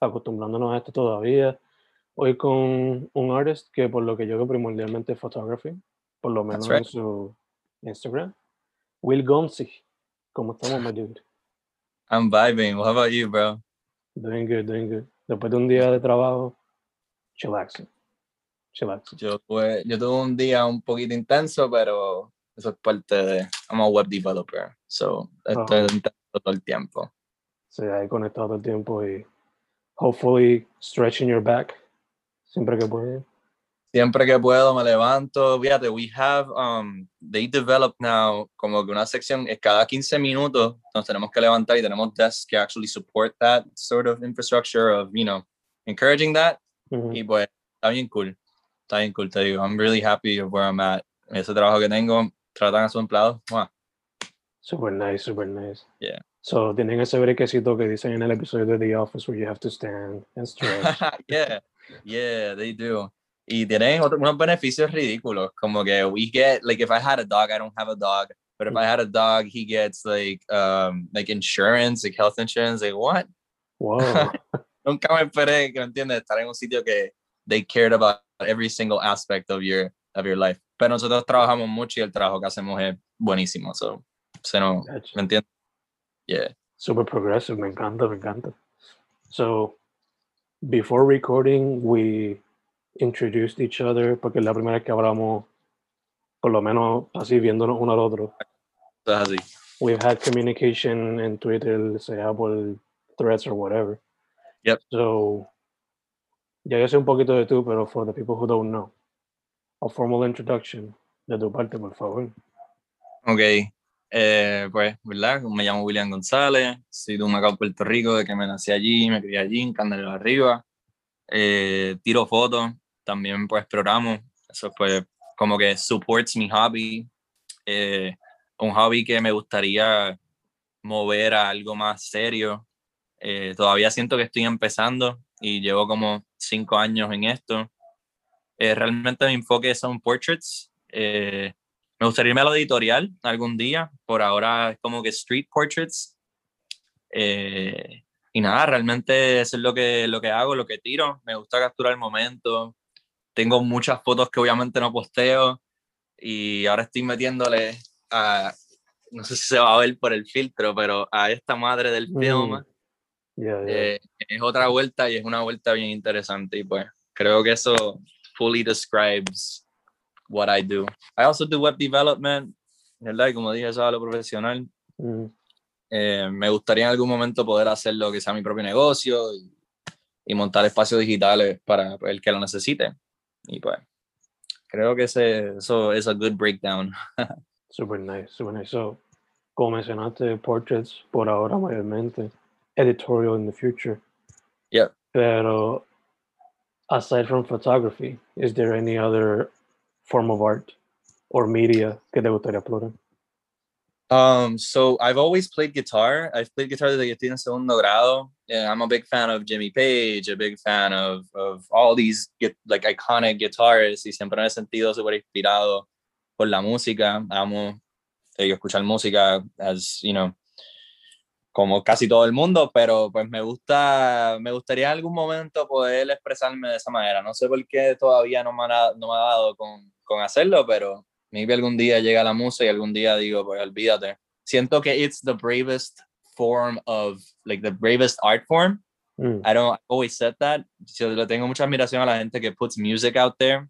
acostumbrándonos a esto todavía. Hoy con un artist que por lo que yo veo primordialmente es photography, por lo menos right. en su Instagram. Will Gonzi, ¿cómo estamos, my dude? I'm vibing. How about you, bro? Doing good, doing good. Después de un día de trabajo, chillaxing. Chillaxing. Yo tuve, yo tuve un día un poquito intenso, pero eso es parte de. I'm a web developer, so estoy Oh. intenso todo el tiempo. Sí, ahí conectado todo el tiempo y hopefully stretching your back siempre que puede. Siempre que puedo me levanto. Fíjate, we have, um, they develop now como que una sección, es cada 15 minutos nos tenemos que levantar y tenemos desks que actually support that sort of infrastructure of, you know, encouraging that. Ujú. Y pues, está bien cool. Está bien cool, te digo. I'm really happy of where I'm at. Ese trabajo que tengo, tratan a sus empleados. ¡mua! Super nice, super nice. Yeah. So, tienen ese brequecito que dicen en el episodio de The Office where you have to stand and stretch. yeah, yeah, they do. Y tienen otro- unos beneficios ridículos, como que we get, like if I had a dog, I don't have a dog, but if I had a dog, he gets like, um, like insurance, like health insurance, like what? Wow. Nunca me esperé, que me entiendes, estar en un sitio que they cared about every single aspect of your, of your life. Pero nosotros trabajamos mucho y el trabajo que hacemos es buenísimo, so, se no, Gotcha. ¿me entiendes? Yeah. Super progressive. Me encanta, me encanta. So, before recording, we introduced each other porque es la primera vez que hablamos, por lo menos así viéndonos uno al otro. Así. We've had communication in Twitter, sea por threads or whatever. Yep. So, ya yo sé un poquito de tú, pero for the people who don't know, a formal introduction de tu parte, por favor. Ok, eh, pues, ¿verdad? Me llamo William González, soy de Humacao, Puerto Rico, de que me nací allí, me crié allí, en Candelero Arriba. Eh, tiro fotos, también pues programo, eso pues como que supports mi hobby, eh, un hobby que me gustaría mover a algo más serio. Eh, todavía siento que estoy empezando y llevo como cinco años en esto. Eh, realmente mi enfoque son portraits. Me gustaría irme a lo editorial algún día. Por ahora es como que street portraits. Eh, y nada, realmente eso es lo que, lo que hago, lo que tiro. Me gusta capturar el momento. Tengo muchas fotos que obviamente no posteo. Y ahora estoy metiéndole a, no sé si se va a ver por el filtro, pero a esta madre del Mm. film. Yeah, yeah. Eh, es otra vuelta y es una vuelta bien interesante. Y pues creo que eso fully describes what I do. I also do web development, ¿verdad? Y como dije, eso es lo profesional. Mm. Eh, me gustaría en algún momento poder hacerlo que sea mi propio negocio y, y montar espacios digitales para el que lo necesite. Y pues creo que ese, eso es a good breakdown. Super nice, super nice. So, como mencionaste, portraits por ahora mayormente, editorial in the future. Yep. Pero, aside from photography, is there any other form of art or media que te gustaría explorar? Um, so I've always played guitar. I've played guitar desde que en segundo grado. Yeah, I'm a big fan of Jimmy Page, a big fan of, of all these like iconic guitarists y siempre me he sentido súper inspirado por la música. Amo eh, escuchar música, as, you know, como casi todo el mundo, pero pues me gusta, me gustaría algún momento poder expresarme de esa manera. No sé por qué todavía no me ha, no me ha dado con, con hacerlo, pero maybe algún día llega la música y algún día digo, pues olvídate. Siento que it's the bravest form of, like the bravest art form. Mm. I don't I always said that. Yo le tengo mucha admiración a la gente que puts music out there.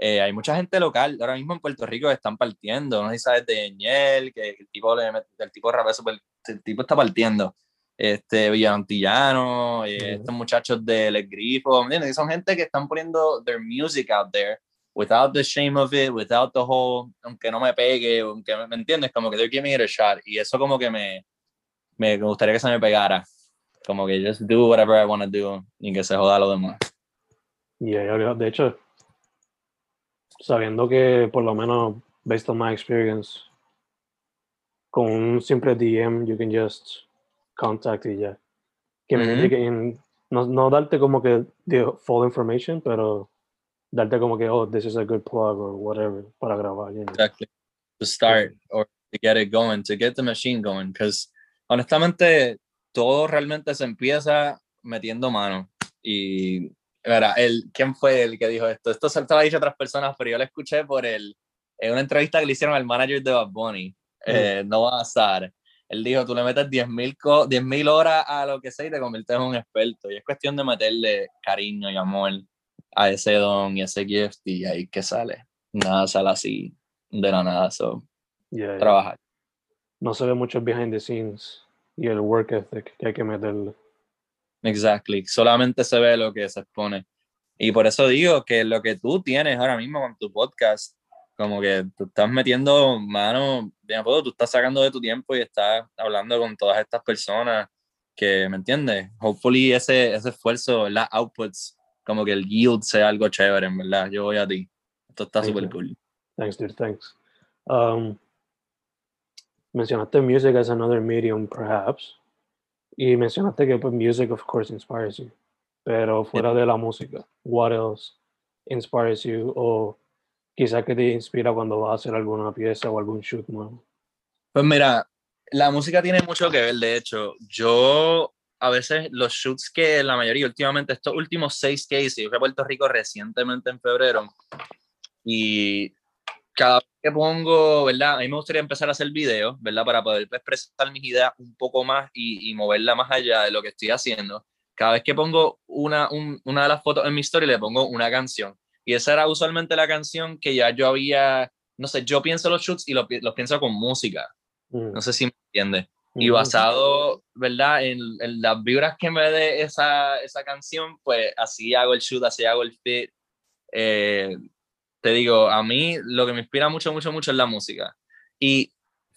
Eh, hay mucha gente local, ahora mismo en Puerto Rico están partiendo, no sé si sabes de Ñel, que el tipo, le, el tipo rap super, el tipo está partiendo. Este, Villantillano, eh, mm. estos muchachos de Les Grifo, ¿entiendes? Son gente que están poniendo their music out there without the shame of it, without the whole, aunque no me pegue, aunque me, entiendes, como que they're giving it a shot. Y eso como que me, me gustaría que se me pegara. Como que just do whatever I want to do y que se joda lo demás. Y yeah, de hecho, sabiendo que por lo menos, based on my experience, con un simple DM, you can just contact y ya. Que mm no, no darte como que the full information, pero darte como que, oh, this is a good plug or whatever para grabar. You know? Exactly. To start or to get it going, to get the machine going. Because honestamente, todo realmente se empieza metiendo mano. Y, verá, el, ¿quién fue el que dijo esto? Esto se lo ha dicho a otras personas, pero yo lo escuché por el, en una entrevista que le hicieron al manager de Bad Bunny, eh, mm. no a estar. Él dijo, tú le metes 10.000 mil horas a lo que sea y te conviertes en un experto. Y es cuestión de meterle cariño y amor a ese don y ese gift y ahí que sale. Nada sale así de la nada, so trabajar. No se ve mucho behind the scenes y el work ethic que hay que meterle. Exactly, solamente se ve lo que se expone. Y por eso digo que lo que tú tienes ahora mismo con tu podcast, como que tú estás metiendo mano, bien tú estás sacando de tu tiempo y estás hablando con todas estas personas que, ¿me entiendes? Hopefully ese, ese esfuerzo, las outputs como que el yield sea algo chévere, en verdad. Yo voy a ti. Esto está súper cool. Thanks, dude. Thanks. Um, mencionaste music as another medium, perhaps. Y mencionaste que pues, music, of course, inspires you. Pero fuera de la música, what else inspires you? O quizá que te inspira cuando vas a hacer alguna pieza o algún shoot nuevo. Pues mira, la música tiene mucho que ver, de hecho. Yo a veces los shoots que la mayoría, últimamente, estos últimos seis cases, yo fui a Puerto Rico recientemente en febrero y cada vez que pongo, ¿verdad? A mí me gustaría empezar a hacer videos, ¿verdad? Para poder expresar mis ideas un poco más y, y moverla más allá de lo que estoy haciendo. Cada vez que pongo una, una de las fotos en mi story, le pongo una canción. Y esa era usualmente la canción que ya yo había, no sé, yo pienso los shoots y los, los pienso con música. Mm. No sé si me entiendes. Y basado, ¿verdad? En, en, las vibras que me dé esa, esa canción, pues así hago el shoot, así hago el fit. Eh, te digo, a mí lo que me inspira mucho, mucho, mucho es la música. Y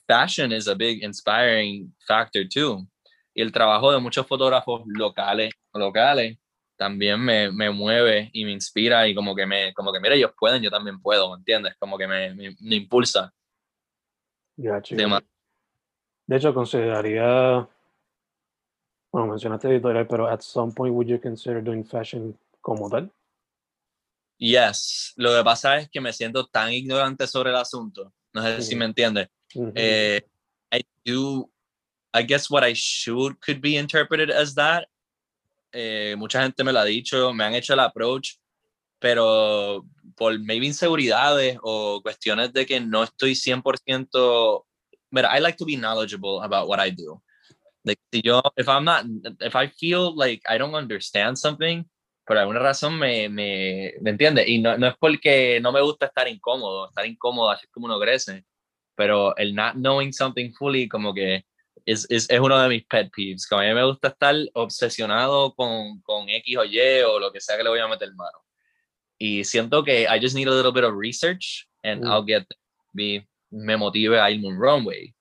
fashion is a big inspiring factor too. Y el trabajo de muchos fotógrafos locales, locales también me, me, mueve y me inspira y como que me, como que mira, ellos pueden, yo también puedo, ¿me entiendes? Como que me, me, me impulsa. Gotcha. De hecho, consideraría, bueno, mencionaste editorial, pero at some point would you consider doing fashion como tal? Yes, lo que pasa es que me siento tan ignorante sobre el asunto. No sé si me entiende. eh, I do, I guess what I should could be interpreted as that. Eh, mucha gente me lo ha dicho, me han hecho el approach, pero por maybe inseguridades o cuestiones de que no estoy 100% but I like to be knowledgeable about what I do. Like, si yo, if I'm not, if I feel like I don't understand something, por alguna razón me, me, ¿me entiende? Y no, no es porque no me gusta estar incómodo, estar incómodo así es como uno crece, pero el not knowing something fully como que es, es, es uno de mis pet peeves. Como a mí me gusta estar obsesionado con, con X o Y o lo que sea que le voy a meter mano. Y siento que I just need a little bit of research and mm. I'll get be me motive a irme un runway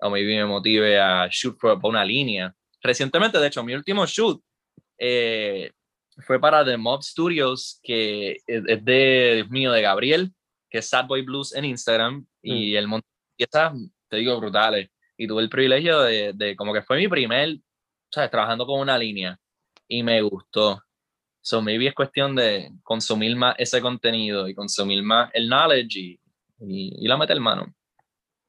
o maybe me motive a shoot por, una línea. Recientemente, de hecho, mi último shoot eh, fue para The Mob Studios, que es, de, mío, de Gabriel, que es Sad Boy Blues en Instagram, y mm. el monta piezas te digo, brutales. Y tuve el privilegio de, de como que fue mi primer, ¿sabes? Trabajando con una línea y me gustó. So maybe es cuestión de consumir más ese contenido y consumir más el knowledge y, y, y la meter mano.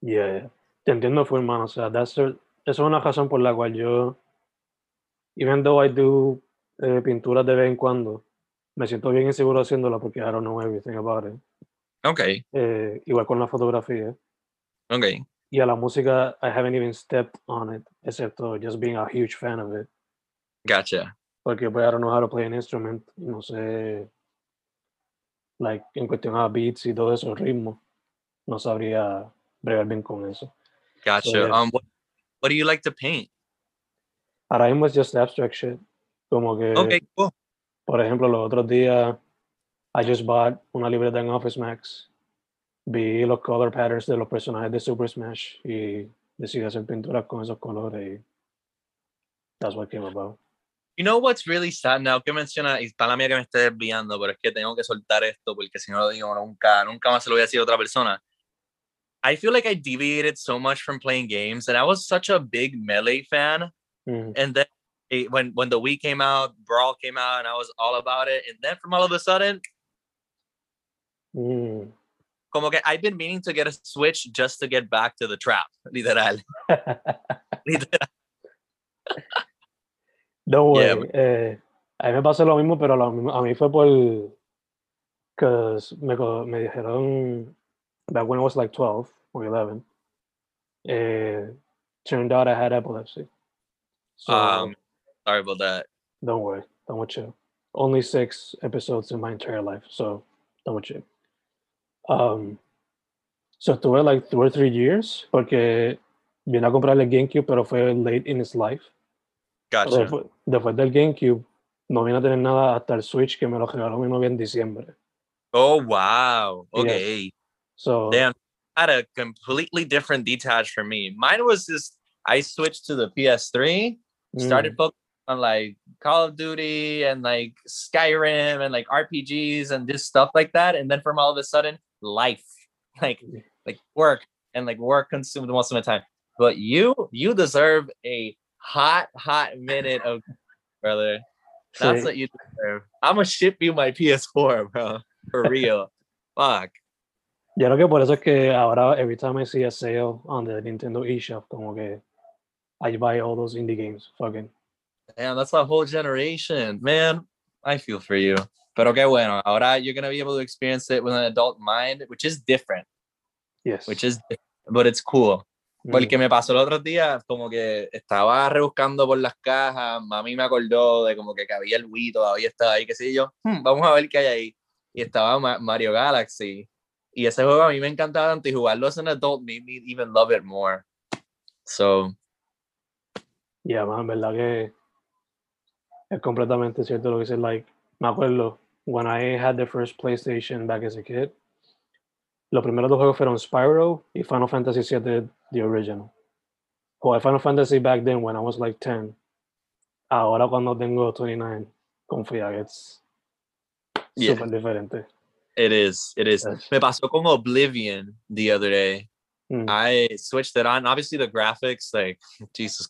Yeah, yeah. Te entiendo full, man. O sea, that's the- eso es una razón por la cual yo, even though I do eh, pinturas de vez en cuando, me siento bien inseguro haciéndola porque I don't know everything about it. Ok, Eh, igual con la fotografía. ok. Y a la música, I haven't even stepped on it, excepto just being a huge fan of it. Gotcha. Porque pues I don't know how to play an instrument. No sé, like, en cuestión a beats y todo eso, ritmo, no sabría bregar bien con eso. Gotcha. yeah. Um, what, what do you like to paint? Ahora mismo es just abstract shit. Como que, Okay, cool. por ejemplo, los otros días, I just bought una libreta en Office Max. Vi los color patterns de los personajes de Super Smash y decidí hacer pinturas con esos colores y that's what came about. You know what's really sad now que menciona, y para mí que me esté desviando, pero es que tengo que soltar esto porque si no lo digo nunca, nunca más se lo voy a decir a otra persona. I feel like I deviated so much from playing games, and I was such a big Melee fan. Mm, And then it, when when the Wii came out, Brawl came out, and I was all about it. And then from all of a sudden, mm. como que I've been meaning to get a Switch just to get back to the trap, literal. literal. Don't Yeah, worry. eh, a mí me pasó lo mismo, pero lo a mí fue por que me, me dijeron back when I was like 12 or 11 eh, turned out I had epilepsy. So Um, sorry about that. don't worry, don't chill. Only six episodes in my entire life, so don't chill. Um, so estuve like two or three years porque vine a comprarle el GameCube, pero fue late in its life. Gotcha. Después, después del GameCube, no vine a tener nada hasta el Switch que me lo regaló mi novia en diciembre. Oh wow. Yes. So, Damn, had a completely different detach for me. Mine was just I switched to the PS3, started mm, focusing on like Call of Duty and like Skyrim and like RPGs and this stuff like that. And then from all of a sudden, life, like like work and like work consumed most of my time. But you, you deserve a hot, hot minute of brother. That's what you deserve. I'm gonna ship you my PS4, bro. For real. Fuck. Yo creo que por eso es que ahora, every time I see a sale on the Nintendo eShop, como que I buy all those indie games. Fucking. Damn, that's a whole generation, man. I feel for you. Pero qué bueno. Ahora you're gonna be able to experience it with an adult mind, which is different, Yes. which is, but it's cool. Mm, Porque me pasó el otro día, como que estaba rebuscando por las cajas, mami me acordó de como que había el Wii, todavía estaba ahí, qué sé yo, "Hmm, vamos a ver qué hay ahí. Y estaba Ma- Mario Galaxy. Y ese juego a mí me encantaba tanto y jugarlo as an adult made me even love it more. So, Yeah, man, verdad que es completamente cierto lo que dices. Like, me acuerdo, when I had the first PlayStation back as a kid, los primeros dos juegos fueron Spyro y Final Fantasy VII, the original. Jugué Final Fantasy back then when I was like 10. Ahora cuando tengo 29, confía que es Yeah. súper diferente. It is, it is. Me pasó con Oblivion the other day. Mm. I switched it on. Obviously, the graphics, like Jesus,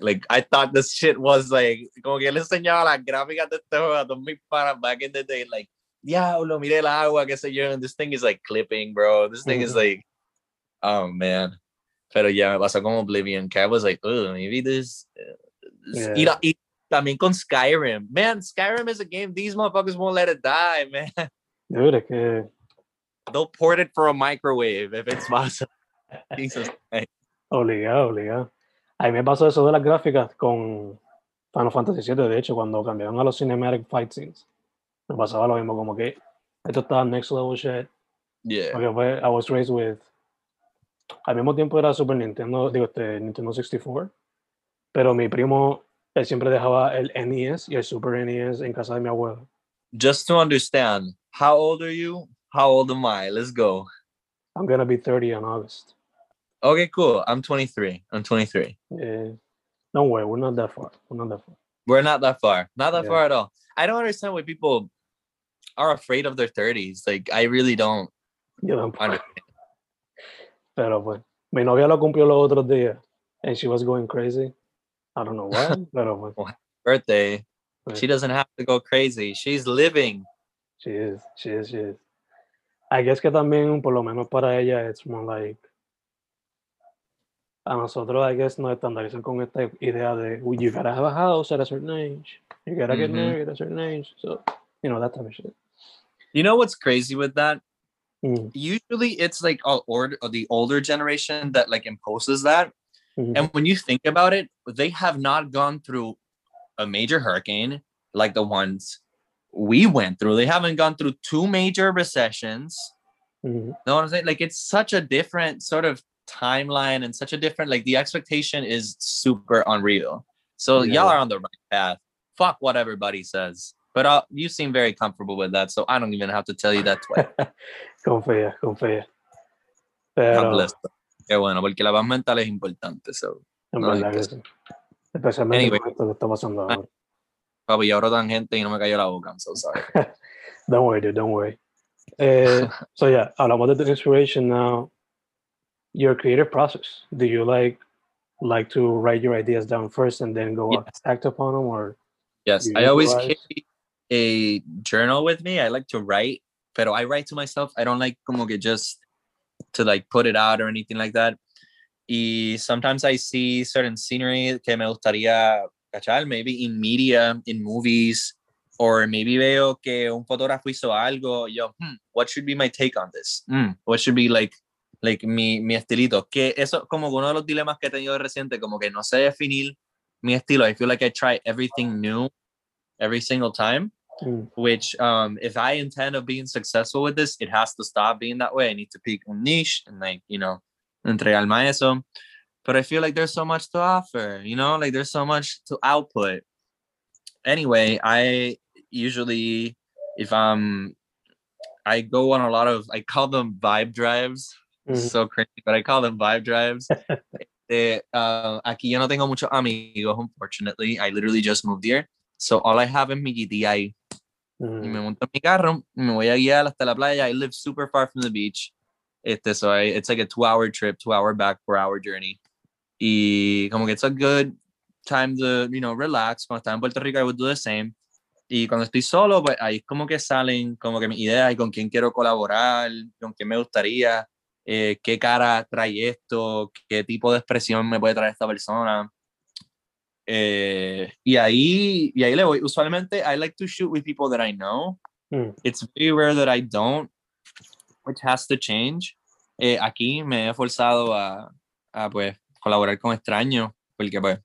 like I thought this shit was like, como que le enseñaba las gráficas de este juego a todos mis panas back in the day, like, diablo, mire el agua, qué sé yo, and this thing is like clipping, bro. This thing is Mhm. like, oh man. Pero ya me pasó con Oblivion, que I was like, oh, maybe this. uh, this- y, Yeah. la- y también con Skyrim. Man, Skyrim is a game, these motherfuckers won't let it die, man. Dude, es que They'll port it for a microwave if it's possible. Jesus. Obligado, obligado. A mí me pasó eso de las gráficas con Final Fantasy VII, de hecho, cuando cambiaron a los cinematic fight scenes. Me pasaba lo mismo, como que esto estaba next level shit. Yeah. Porque fue, I was raised with. Al mismo tiempo era Super Nintendo, digo, este, Nintendo 64. Pero mi primo, él siempre dejaba el NES y el Super NES en casa de mi abuelo. just to understand, how old are you? How old am I? Let's go. I'm gonna be 30 in August. Okay, cool. I'm 23. I'm 23. Yeah. don't worry, we're not that far. We're not that far. We're not that far. Not that Yeah. far at all. I don't understand why people are afraid of their 30s. Like, I really don't Yo tampoco. understand. Pero pues, Mi novia lo cumplió los otros días. And she was going crazy. I don't know why, pero pues, Birthday. She doesn't have to go crazy. She's living. She is, she is, she is. I guess que también, por lo menos para ella, it's more like. A nosotros, I guess, nos estandarizan con esta idea de, "Well, you gotta have a house at a certain age. You gotta get Mhm. married at a certain age. So, you know, that type of shit. You know what's crazy with that? Mm, Usually it's like all or the older generation that like imposes that. mhm. And when you think about it, they have not gone through a major hurricane like the ones we went through. They haven't gone through two major recessions. Mhm. know what I'm saying? Like it's such a different sort of timeline and such a different like the expectation is super unreal. So Yeah. y'all are on the right path. Fuck what everybody says. But uh, you seem very comfortable with that, so I don't even have to tell you that twice. confía, confía. Pero. Qué bueno, porque la paz mental es importante. So, no, verdad que sí. Especialmente Anyway. con esto que está pasando Ah. ahora. Papi, ya abro tangente y no me cayó la boca. I'm so sorry. Don't worry, dude. Don't worry. Eh, so yeah, hablamos de the inspiration now. Your creative process. Do you like like to write your ideas down first and then go Yes. act upon them, or Yes, I always carry a journal with me. I like to write, pero I write to myself. I don't like como que just to like put it out or anything like that. Y sometimes I see certain scenery que me gustaría cachar, maybe in media, in movies, or maybe veo que un fotógrafo hizo algo. Yo, hmm, what should be my take on this? Hmm, what should be like, like mi, mi estilito? Que eso como uno de los dilemas que he tenido reciente, como que no sé definir mi estilo. I feel like I try everything new every single time Mm, which um if i intend of being successful with this it has to stop being that way i need to pick a niche and like you know entregarme eso but i feel like there's so much to offer you know like there's so much to output anyway i usually if i'm i go on a lot of i call them vibe drives mhm. so crazy but i call them vibe drives Eh, uh, aquí yo no tengo muchos amigos unfortunately i literally just moved here so all i have is mi GTI y me monto en mi carro me voy a guiar hasta la playa. I live super far from the beach. Este, so I, it's like a two hour trip, two hour back, four hour journey. Y como que it's a good time to, you know, relax. Cuando estaba en Puerto Rico, I would do the same. Y cuando estoy solo, pues ahí como que salen como que mis ideas y con quién quiero colaborar, con quién me gustaría, eh, qué cara trae esto, qué tipo de expresión me puede traer esta persona. Eh, y ahí y ahí le voy. Usualmente, I like to shoot with people that I know. mm, It's very rare that I don't, which has to change. Eh, aquí me he forzado a, a pues colaborar con extraños, porque pues,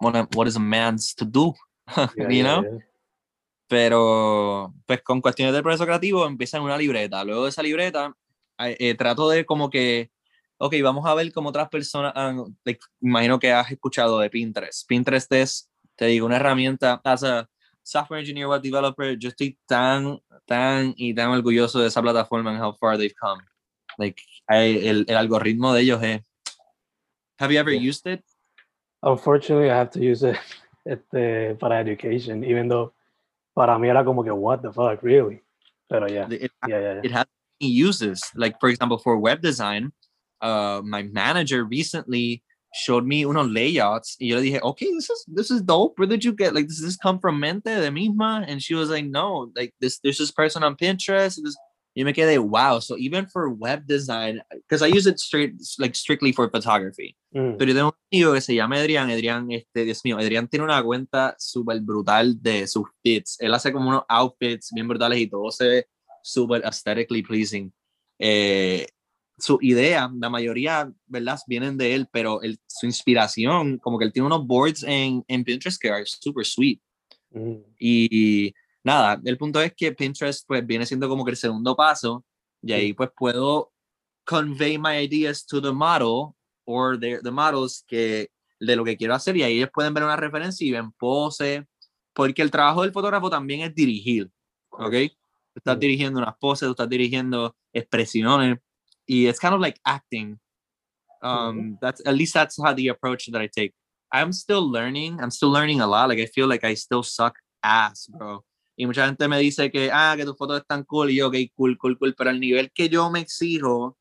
what, what is a man's to do, yeah, you know? yeah. Pero pues con cuestiones del proceso creativo empieza en una libreta. Luego de esa libreta eh, eh, trato de como que, ok, vamos a ver cómo otras personas, like, imagino que has escuchado de Pinterest. Pinterest es, te digo, una herramienta, as a software engineer, web developer, yo estoy tan, tan y tan orgulloso de esa plataforma and how far they've come. Like, el, el algoritmo de ellos es, have you ever Yeah. used it? Unfortunately, I have to use it este, para education, even though para mí era como que what the fuck, really. Pero yeah, It- yeah, yeah, yeah. it has many uses. Like for example, for web design, uh, my manager recently showed me unos layouts. Y yo dije, okay, this is this is dope. Where did you get like does this come from mente de misma? And she was like, no, like this there's this person on Pinterest. This y me quedé, wow. So even for web design, because I use it straight like strictly for photography. Mm, Pero yo tengo un amigo que se llama Adrián. Adrián, este, Dios mío, Adrián tiene una cuenta súper brutal de sus fits. Él hace como unos outfits bien brutales y todo se ve súper aesthetically pleasing. Eh, su idea, la mayoría, ¿verdad? Vienen de él, pero el- su inspiración, como que él tiene unos boards en, en Pinterest que are super sweet. mm, Y nada, el punto es que Pinterest pues viene siendo como que el segundo paso y ahí pues puedo convey my ideas to the model or the, the models que de lo que quiero hacer y ahí ellos pueden ver una referencia y ven pose, porque el trabajo del fotógrafo también es dirigir, ¿ok? Tú estás dirigiendo unas poses, tú estás dirigiendo expresiones y it's kind of like acting. Um, that's at least that's how the approach that I take. I'm still learning. I'm still learning a lot. Like I feel like I still suck ass, bro. Y mucha gente me dice que, ah, que tus fotos están cool. Y yo, ok, cool, cool, cool. Pero el nivel que yo me exijo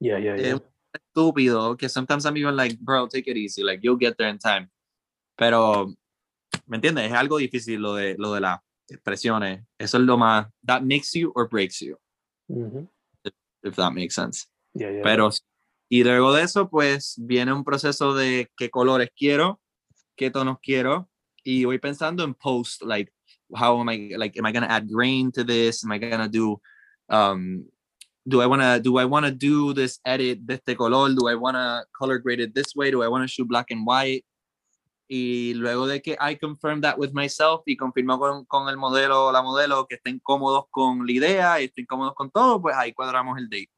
Yeah, yeah, es yeah. un estúpido que sometimes I'm even like, bro, take it easy, like you'll get there in time. Pero, ¿me entiendes? Es algo difícil lo de, lo de las expresiones. Eso es lo más, that makes you or breaks you, Mhm. if that makes sense. Yeah, yeah. Pero, y luego de eso, pues viene un proceso de qué colores quiero, qué tonos quiero, y voy pensando en post, like, how am I, like, am I gonna add grain to this? Am I gonna do, um, do I wanna, do I wanna do this edit de este color? Do I wanna color grade it this way? Do I wanna shoot black and white? Y luego de que I confirm that with myself y confirmo con, con el modelo o la modelo que estén cómodos con la idea y estén cómodos con todo, pues ahí cuadramos el date.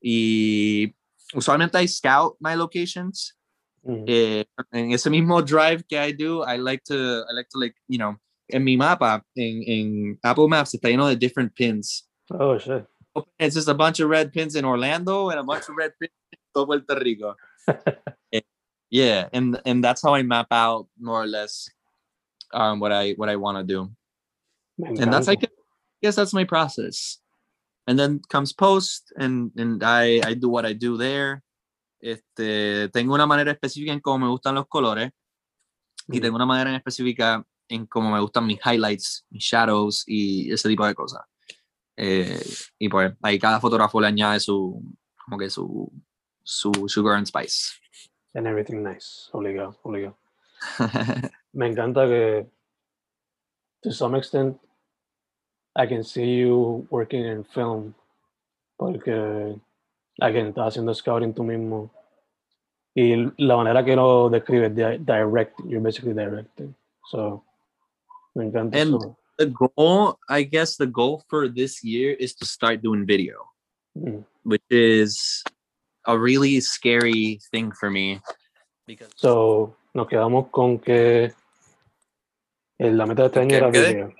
Y usualmente I scout my locations. Mhm. Eh, en ese mismo drive que I do, I like to, I like to like, you know, en mi mapa, en, en Apple Maps está lleno de different pins. Oh shit. It's just a bunch of red pins in Orlando and a bunch of red pins in todo Puerto Rico. Eh, yeah, and and that's how I map out more or less um, what I what I want to do. And that's like I guess that's my process and then comes post and and i i do what i do there este tengo una manera específica en cómo me gustan los colores y Mm. tengo una manera en específica en cómo me gustan mis highlights mis shadows y ese tipo de cosas Eh, y pues ahí cada fotógrafo le añade su como que su su sugar and spice And everything nice. Obligado, obligado. Me encanta que, to some extent, I can see you working in film. Porque, again, estás haciendo scouting tú mismo. Y la manera que lo describes, di- direct, you're basically directing. So, And- the goal i guess the goal for this year is to start doing video Mm. which is a really scary thing for me because So, nos quedamos con que la meta de este año era video.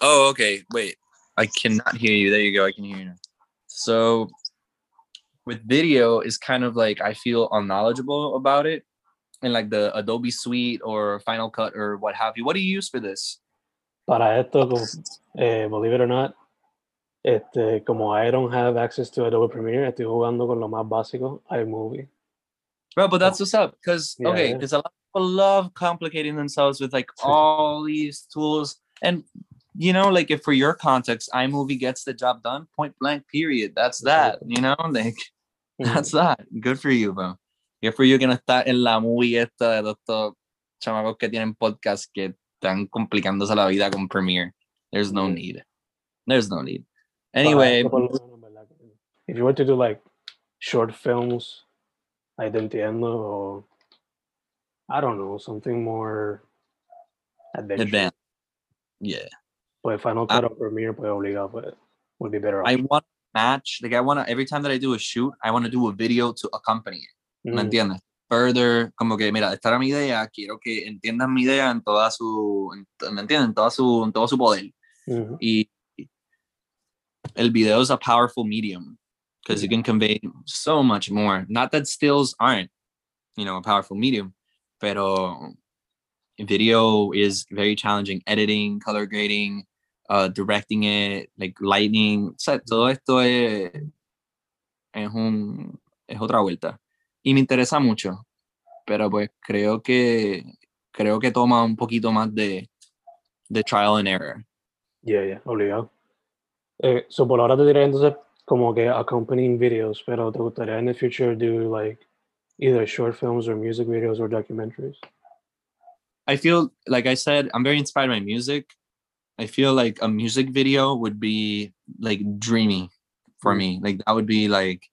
oh okay wait i cannot hear you there you go i can hear you now so with video is kind of like i feel unknowledgeable about it and like the adobe suite or final cut or what have you what do you use for this Para esto, eh, believe it or not, este, como I don't have access to Adobe Premiere, estoy jugando con lo más básico, iMovie. bro but that's what's up because Yeah, okay yeah. a lot of people love complicating themselves with like all these tools and you know like if for your context imovie gets the job done point blank period that's that you know like. That's that. Good for you, bro. Good for you que no está en la movie esta de estos chamacos que tienen podcast que están complicándose la vida con Premiere. There's no need. There's no need. Anyway, esto, por lo menos, ¿verdad? If you were to do like short films, ahí te entiendo, o I don't know, something more adventurous. advance. Yeah. Pues Final Ah. Cut or Premiere, pues obligado, pues would be better. I want to match, like I want to, every time that I do a shoot, I want to do a video to accompany it. ¿Me Mm, entiendes? Further, como que, mira, esta era mi idea, quiero que entiendan mi idea en toda su, en- ¿me entienden? En, toda su, en todo su poder. mhm. y el video is a powerful medium because you can convey so much more. Not that stills aren't, you know, a powerful medium, pero video is very challenging. Editing, color grading, uh, directing it, like lighting, o sea, todo esto es, es un es otra vuelta y me interesa mucho, pero pues creo que creo que toma un poquito más de de trial and error. Yeah, yeah, obligado. Eh, so por ahora te diré entonces como que accompanying videos, pero te gustaría in the future do like either short films or music videos or documentaries? I feel like I said, I'm very inspired by music. I feel like a music video would be like dreamy for Mm. me. Like that would be like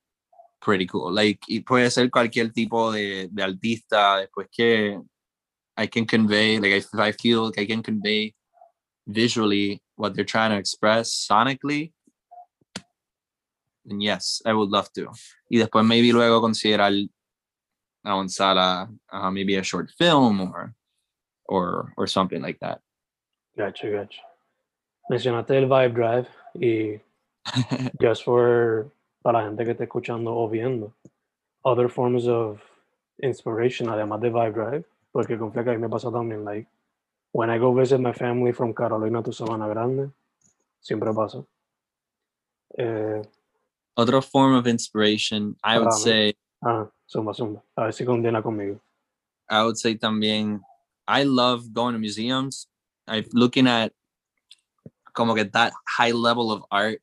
pretty cool. Like y puede ser cualquier tipo de, de artista después que I can convey, like if I feel like I can convey visually what they're trying to express sonically, then yes, I would love to. Y después maybe luego considerar avanzar a, a maybe a short film or or or something like that. Gotcha, gotcha. Mencionaste el Vibe Drive y just for para la gente que esté escuchando o viendo, other forms of inspiration además de Vibe Drive, porque confía que a mí me pasa también, like, when I go visit my family from Carolina to Sabana Grande, siempre pasa. Eh, Other form of inspiration, I would mí. say, Ah, zumba, zumba. A ver si condena conmigo. I would say también, I love going to museums. I'm looking at como que that high level of art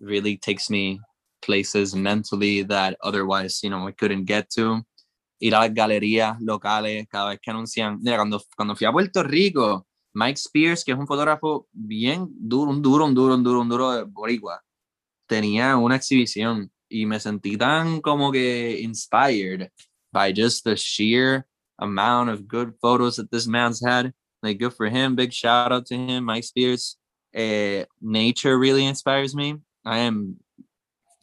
really takes me places mentally that otherwise, you know, I couldn't get to. Ir a galerías locales cada vez que anuncian. Mira, cuando, cuando fui a Puerto Rico, Mike Spears, que es un fotógrafo bien duro, un duro, un duro, un duro, un duro de boricua, tenía una exhibición y me sentí tan como que inspired by just the sheer amount of good photos that this man's had. Like, good for him. Big shout out to him, Mike Spears. Eh, nature really inspires me. I am.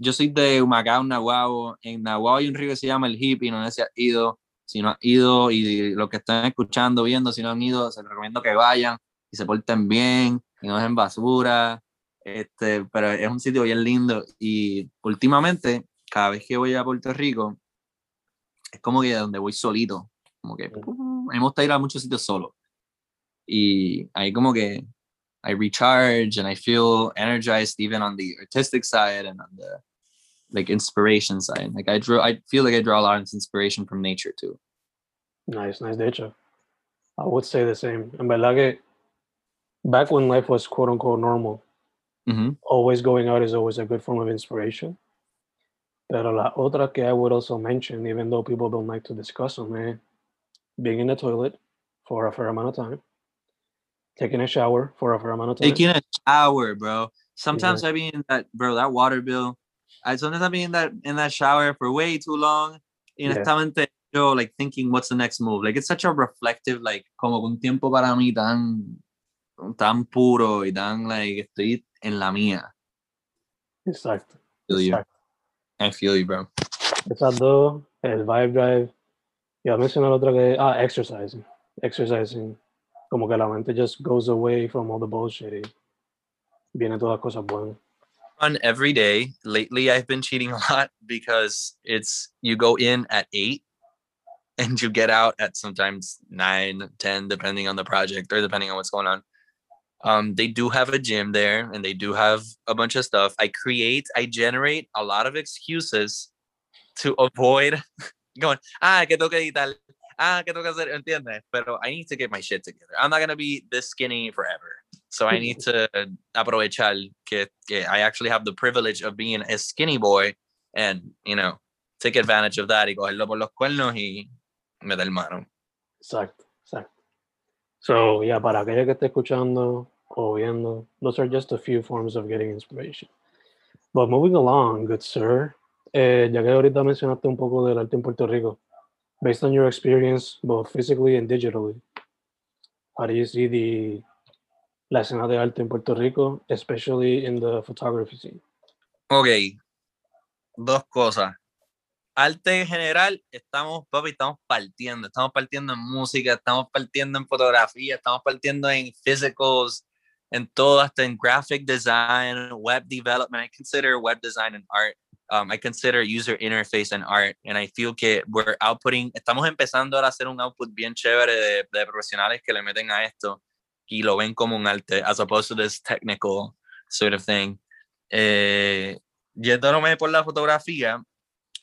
Yo soy de Humacao, Nahuatl. En Nahuatl hay un río que se llama el Hippie, no sé si has ido. Si no has ido y lo que están escuchando, viendo, si no han ido, se les recomiendo que vayan y se porten bien y no dejen basura. Este, pero es un sitio bien lindo y últimamente, cada vez que voy a Puerto Rico, es como que donde voy solito, como que me gusta ir a muchos sitios solo. Y ahí como que I recharge and I feel energized even on the artistic side and on the like inspiration side. Like I draw, I feel like I draw a lot of inspiration from nature too. Nice, nice. Hecho, I would say the same. En verdad que back when life was quote unquote normal, Mhm. always going out is always a good form of inspiration. Pero la otra que I would also mention, even though people don't like to discuss them, eh, being in the toilet for a fair amount of time, taking a shower for a fair amount of time. Taking a shower, bro. Sometimes I mean that, bro. That water bill. I sometimes I be in that in that shower for way too long. Y Yeah. honestamente, yo like thinking, what's the next move? Like it's such a reflective, like como un tiempo para mí tan tan puro y tan like estoy en la mía. Exacto. Feel you. exacto. I feel you, bro. Esas dos, el vibe drive. Y a mencionar otra que, ah, exercising. Exercising. Como que la mente just goes away from all the bullshit y viene todas las cosas buenas. Run every day. Lately, I've been cheating a lot because it's you go in at eight and you get out at sometimes nine, 10, depending on the project or depending on what's going on. Um, they do have a gym there and they do have a bunch of stuff. I create, I generate a lot of excuses to avoid going, ah, que que editar, ah, que que hacer, ¿entiendes? Pero I need to get my shit together. I'm not going to be this skinny forever. So I need to aprovechar que, que I actually have the privilege of being a skinny boy and, you know, take advantage of that y cogerlo por los cuernos y meter mano. Exacto, exacto. So, yeah, para aquella que esté escuchando o viendo, those are just a few forms of getting inspiration. But moving along, good sir, eh, ya que ahorita mencionaste un poco del arte en Puerto Rico, based on your experience, both physically and digitally, how do you see the la escena de arte en Puerto Rico, especially in the photography scene? Ok, dos cosas. Arte en general, estamos, papi, estamos partiendo. Estamos partiendo en música, estamos partiendo en fotografía, estamos partiendo en physicals, en todo, hasta en graphic design, web development. I consider web design and art. Um, I consider user interface and art. And I feel que we're outputting, estamos empezando a hacer un output bien chévere de, de profesionales que le meten a esto y lo ven como un arte, as opposed to this technical sort of thing. Eh, yéndome por la fotografía,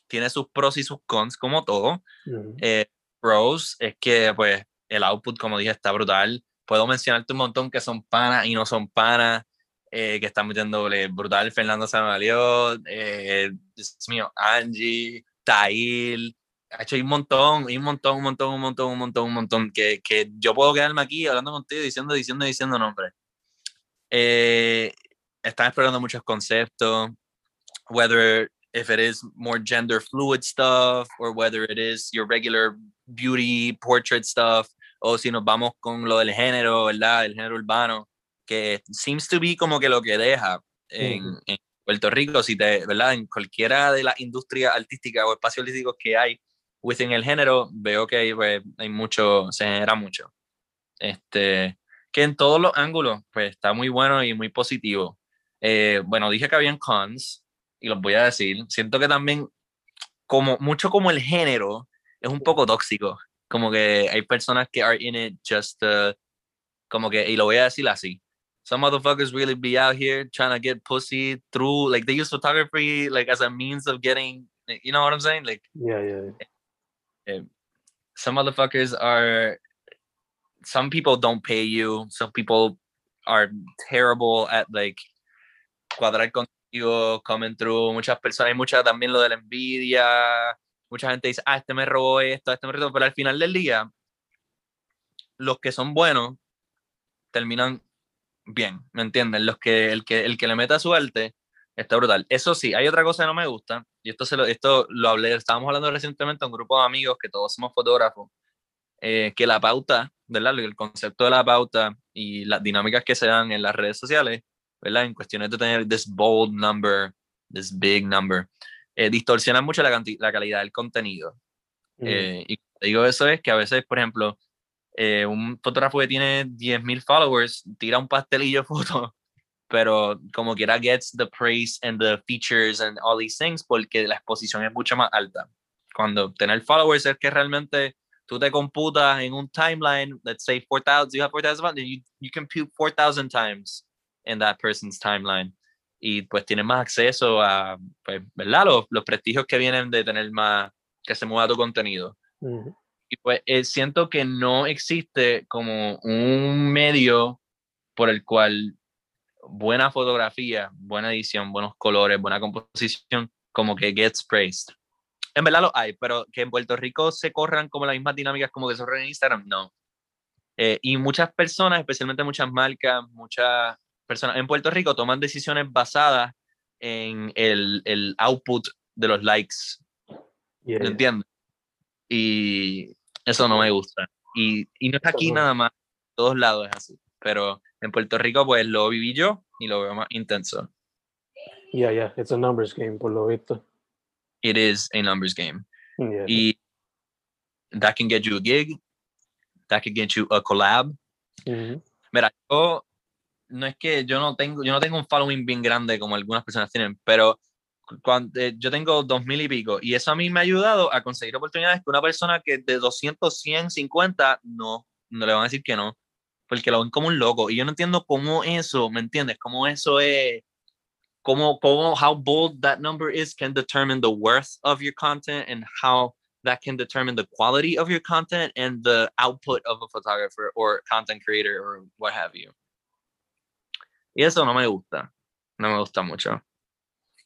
tiene sus pros y sus cons, como todo. Mhm. Eh, pros es que, pues, el output, como dije, está brutal. Puedo mencionarte un montón que son panas y no son panas, eh, que están metiéndole brutal. Fernando Samalió, eh, Dios mío, Angie, Tail. Ha hecho un montón, un montón, un montón, un montón, un montón, un montón, que, que yo puedo quedarme aquí hablando contigo, diciendo, diciendo, diciendo nombres. Eh, están explorando muchos conceptos, whether if it is more gender fluid stuff or whether it is your regular beauty portrait stuff o si nos vamos con lo del género, ¿verdad? El género urbano, que seems to be como que lo que deja en, Ujú. en Puerto Rico, si te, ¿verdad? En cualquiera de las industrias artísticas o espacios artísticos que hay within el género, veo que hay, pues, hay mucho, se genera mucho. Este, que en todos los ángulos, pues está muy bueno y muy positivo. Eh, bueno, dije que habían cons y los voy a decir. Siento que también, como mucho como el género, es un poco tóxico. Como que hay personas que are in it just, uh, como que, y lo voy a decir así, some motherfuckers really be out here trying to get pussy through like they use photography like as a means of getting you know what I'm saying? Like yeah, yeah. yeah. Some motherfuckers are some people don't pay you. Some people are terrible at like cuadrar contigo, coming through. Muchas personas, hay mucha también lo de la envidia. Mucha gente dice, ah, este me robó esto, este me robó, pero al final del día, los que son buenos terminan bien, ¿me entienden? Los que, el que, el que le meta suerte está brutal. Eso sí, hay otra cosa que no me gusta, y esto, se lo, esto lo hablé, estábamos hablando recientemente a un grupo de amigos que todos somos fotógrafos, eh, que la pauta, ¿verdad? El concepto de la pauta y las dinámicas que se dan en las redes sociales, ¿verdad? En cuestiones de tener this bold number, this big number, eh, distorsionan mucho la, la, calidad del contenido. Mm. Eh, y digo eso es que a veces, por ejemplo, eh, un fotógrafo que tiene 10.000 followers tira un pastelillo foto, pero como quiera gets the praise and the features and all these things porque la exposición es mucho más alta. Cuando tener followers es que realmente tú te computas en un timeline, let's say 4,000, you have 4,000, you, you compute 4,000 times in that person's timeline. Y pues tienes más acceso a, pues, ¿verdad? Los, los prestigios que vienen de tener más, que se mueva tu contenido. Y pues eh, siento que no existe como un medio por el cual buena fotografía, buena edición, buenos colores, buena composición, como que gets praised. En verdad lo hay, pero que en Puerto Rico se corran como las mismas dinámicas como que se corren en Instagram, no. Eh, y muchas personas, especialmente muchas marcas, muchas personas en Puerto Rico toman decisiones basadas en el, el output de los likes. Yeah. ¿Entiendes? Y eso no me gusta. Y, y no es aquí nada más, en todos lados es así. Pero en Puerto Rico, pues lo viví yo y lo veo más intenso. Yeah, yeah, it's a numbers game, por lo visto. It is a numbers game. Yeah. Y that can get you a gig, that can get you a collab. Mira, yo no es que yo no tengo, yo no tengo un following bien grande como algunas personas tienen, pero cuando, eh, yo tengo dos mil y pico y eso a mí me ha ayudado a conseguir oportunidades que una persona que de 200, 100, 50 no, no le van a decir que no, porque lo ven como un loco y yo no entiendo cómo eso, ¿me entiendes? Cómo eso es, cómo, cómo, how bold that number is can determine the worth of your content and how that can determine the quality of your content and the output of a photographer or content creator or what have you. Y eso no me gusta, no me gusta mucho.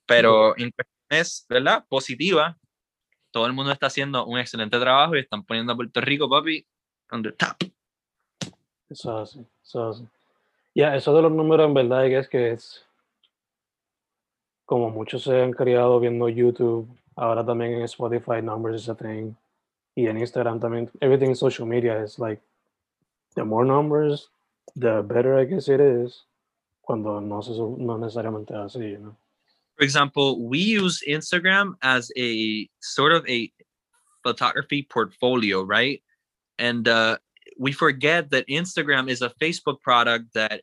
Pero cuestiones, ¿verdad? Positiva, todo el mundo está haciendo un excelente trabajo y están poniendo a Puerto Rico, papi, on the top. Eso es así, eso es así. Ya, eso de los números en verdad es que es como muchos se han criado viendo YouTube, ahora también en Spotify numbers is a thing, y en Instagram también, everything in social media is like, the more numbers, the better I guess it is, cuando no, se, no necesariamente así, you know? for example, we use Instagram as a sort of a photography portfolio, right? And uh, we forget that Instagram is a Facebook product that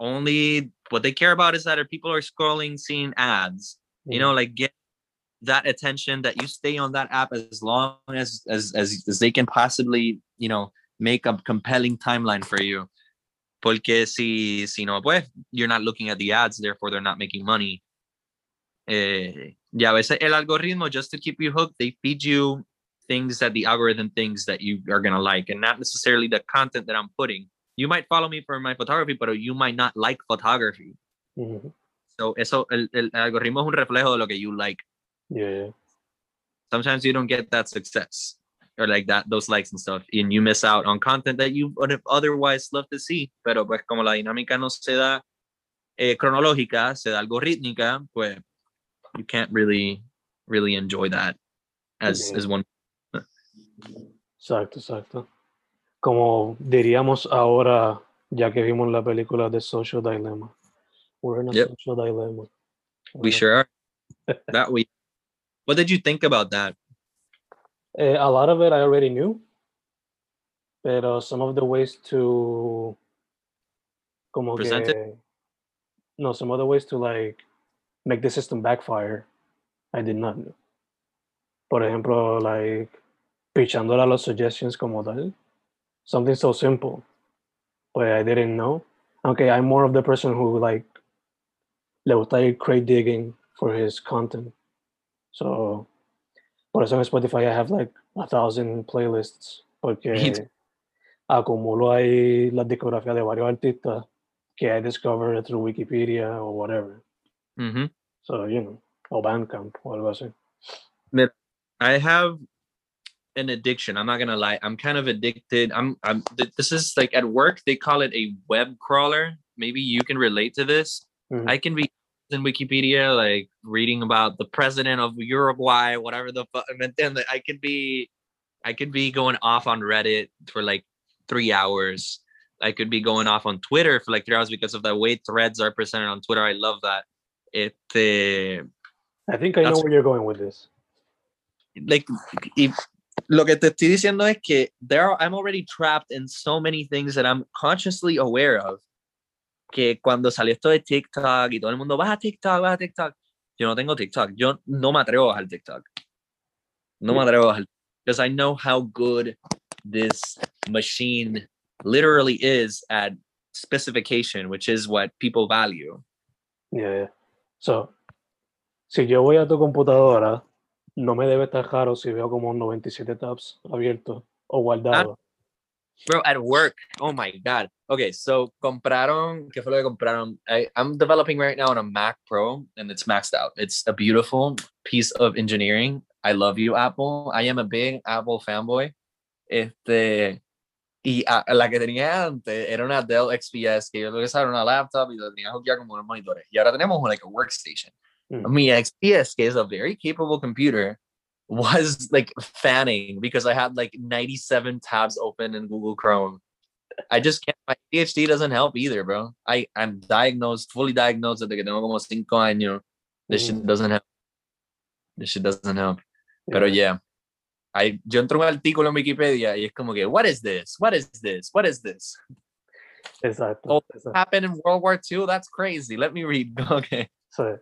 only what they care about is that people are scrolling, seeing ads. You know, like get that attention that you stay on that app as long as as as, as they can possibly, you know, make a compelling timeline for you. Porque si si no, pues you're not looking at the ads, therefore they're not making money Eh, y a veces el algoritmo, just to keep you hooked, they feed you things that the algorithm thinks that you are going to like and not necessarily the content that I'm putting. You might follow me for my photography, but you might not like photography. Mm-hmm. So eso, el, el, algoritmo es un reflejo de lo que you like. Yeah. Sometimes you don't get that success or like that, those likes and stuff, and you miss out on content that you would have otherwise loved to see. Pero pues como la dinámica no se da eh, cronológica, se da algorítmica, pues you can't really really enjoy that as yeah. as one exacto exacto como diríamos ahora ya que vimos la película de social dilemma we're in a yep. social dilemma we sure are that we what did you think about that uh, a lot of it i already knew but uh, some of the ways to como present que, it no some other ways to like make the system backfire. I did not know. Por ejemplo, like pitchando a los suggestions como tal. Something so simple. But I didn't know. Okay, I'm more of the person who like le gusta ir crate digging for his content. So por eso en Spotify I have like a thousand playlists porque acumulo ahí las discografías de varios artistas que I discovered through Wikipedia or whatever. Mhm. So, you know, o Bandcamp o algo así. I have an addiction. I'm not gonna lie. I'm kind of addicted. I'm. I'm. th- This is like at work. They call it a web crawler. Maybe you can relate to this. Mhm. I can be in Wikipedia, like reading about the president of Uruguay, whatever the fuck. And then I could be, I could be going off on Reddit for like three hours. I could be going off on Twitter for like three hours because of the way threads are presented on Twitter. I love that. It. Uh, I think I know where you're going with this. like y lo que te estoy diciendo es que there are, I'm already trapped in so many things that I'm consciously aware of que cuando salió esto de TikTok y todo el mundo baja TikTok, baja TikTok, yo no tengo TikTok, yo no me atrevo a bajar TikTok. No me atrevo a bajar because I know how good this machine literally is at specification, which is what people value. Yeah, yeah. So, si yo voy a tu computadora, no me debe estar raro si veo como 97 tabs abiertos o guardados. Bro, at work. Oh my god. Okay, so compraron, ¿qué fue lo que compraron? I, I'm developing right now on a Mac Pro and it's maxed out. It's a beautiful piece of engineering. I love you, Apple. I am a big Apple fanboy. Este, y ah, la que tenía antes era una Dell XPS que yo lo que era una laptop y lo tenía hookeado como unos monitores. Y ahora tenemos like a workstation. Mm. Mi XPS, que is a very capable computer, was like fanning because I had like 97 tabs open in Google Chrome. I just can't. My ADHD doesn't help either, bro. I I'm diagnosed, fully diagnosed que tengo como cinco años. This shit Mm. doesn't help. This shit doesn't help. Yeah. Pero yeah, I yo entro un artículo en Wikipedia y es como que, what is this? What is this? What is this? Exacto. Oh, exacto. Happened in World War II? That's crazy. Let me read. Okay. Sí.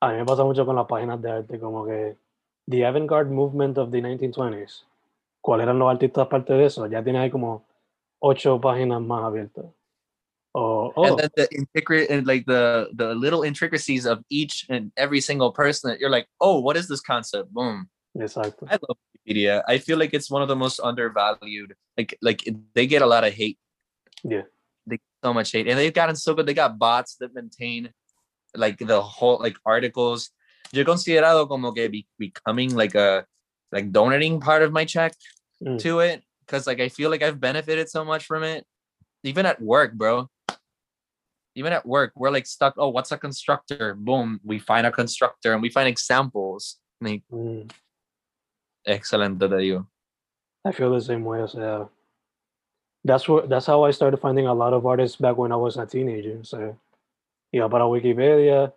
Ah, a mí me pasa mucho con las páginas de arte, como que The Avant-Garde Movement of the 1920s. ¿Cuáles eran los artistas aparte de eso? Ya tienes ahí como ocho páginas más abiertas. O, oh, and then the intricate and like the the little intricacies of each and every single person that you're like oh what is this concept boom exacto. i love wikipedia i feel like it's one of the most undervalued like like they get a lot of hate Yeah. they get so much hate and they've gotten so good they got bots that maintain like the whole like articles yo he considerado como que be, becoming like a like donating part of my check Mm. to it because like I feel like I've benefited so much from it. Even at work, bro. Even at work, we're like stuck. Oh, what's a constructor? Boom, we find a constructor and we find examples. Like, Mm. excelente te digo. I feel the same way. O sea, that's what that's how I started finding a lot of artists back when I was a teenager. So, iba para Wikipedia,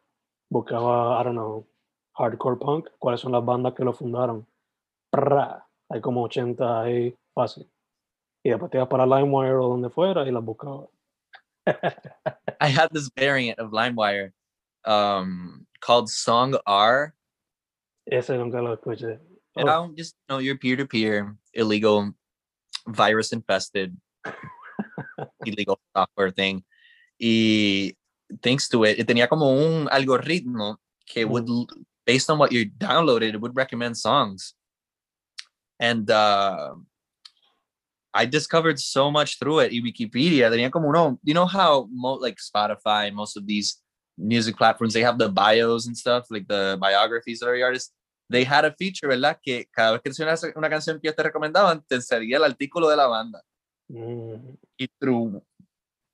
buscaba, I don't know, hardcore punk, cuáles son las bandas que lo fundaron. Prrra, hay como 80 ahí fácil. Y después te ibas para LimeWire o donde fuera y las buscaba. I had this variant of LimeWire um called Song R. Ese nunca lo escuché. You know, just you know, your peer-to-peer illegal virus infested illegal software thing. Y thanks to it, it tenía como un algoritmo que would, based on what you downloaded, it would recommend songs. And uh, I discovered so much through it. Y Wikipedia tenía como uno, you know how mo- like Spotify, most of these music platforms, they have the bios and stuff, like the biographies of every artist. They had a feature, ¿verdad? Que cada vez que una, una canción que ellos te recomendaban, te salía el artículo de la banda. Mm, Y through,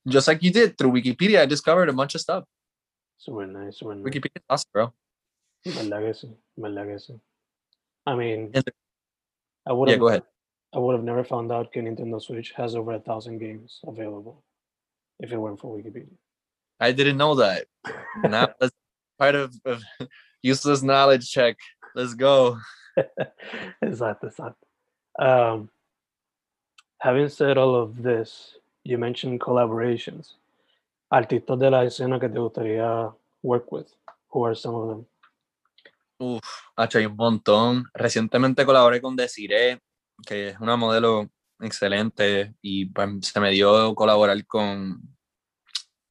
just like you did, through Wikipedia, I discovered a bunch of stuff. super nice, super nice. Wikipedia is awesome, bro. ¿Verdad que sí? ¿Verdad que sí? I mean, I would Yeah, have go ahead. I would have never found out that Nintendo Switch has over a thousand games available if it weren't for Wikipedia. I didn't know that. Now that's part of, of useless knowledge check. Let's go. exacto, exacto. Um, having said all of this, you mentioned collaborations. Artistas de la escena que te gustaría work with. Who are some of them? Uf, hay un montón. Recientemente colaboré con Desiree, que es una modelo excelente, y pues, se me dio colaborar con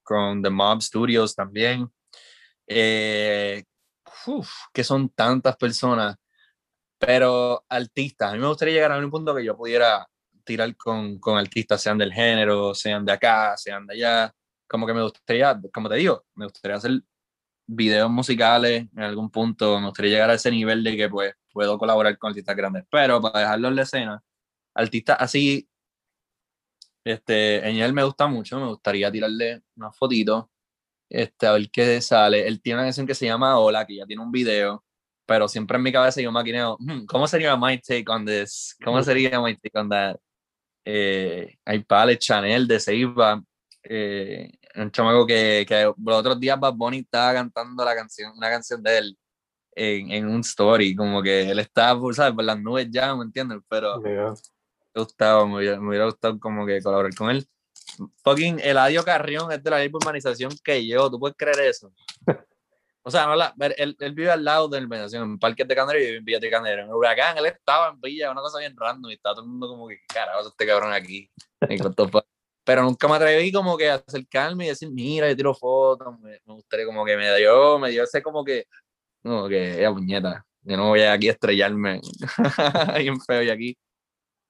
con The Mob Studios también. Eh, uf, que son tantas personas, pero artistas. A mí me gustaría llegar a un punto que yo pudiera tirar con, con artistas, sean del género, sean de acá, sean de allá. Como que me gustaría, como te digo, me gustaría hacer videos musicales en algún punto. Me gustaría llegar a ese nivel de que pues puedo colaborar con artistas grandes. Pero para dejarlo en la escena, artistas así, este, en él me gusta mucho, me gustaría tirarle una fotito este, a ver qué sale. Él tiene una canción que se llama Hola, que ya tiene un video, pero siempre en mi cabeza yo maquineo, hmm, ¿cómo sería my take on this? ¿Cómo sería my take on that? Eh, hay Pale Chanel de Seiba, eh, un chamaco que, que los otros días Bad Bunny estaba cantando la canción, una canción de él en, en un story, como que él estaba, ¿sabes? Por las nubes ya, ¿me entiendes? Pero me, gustaba, me, hubiera, me hubiera gustado como que colaborar con él fucking Eladio Carrión es de la misma urbanización que yo, ¿tú puedes creer eso? O sea, no la, él, él, vive al lado de la urbanización, en Parque de Candero y vive en Villa de Candero. En Huracán, él estaba en Villa, una cosa bien random, y estaba todo el mundo como que, carajo, este cabrón aquí. Pero nunca me atreví como que a acercarme y decir, mira, yo tiro fotos, me, me gustaría como que me dio, me dio ese como que, como que, ella puñeta, yo no voy aquí a estrellarme bien feo y aquí.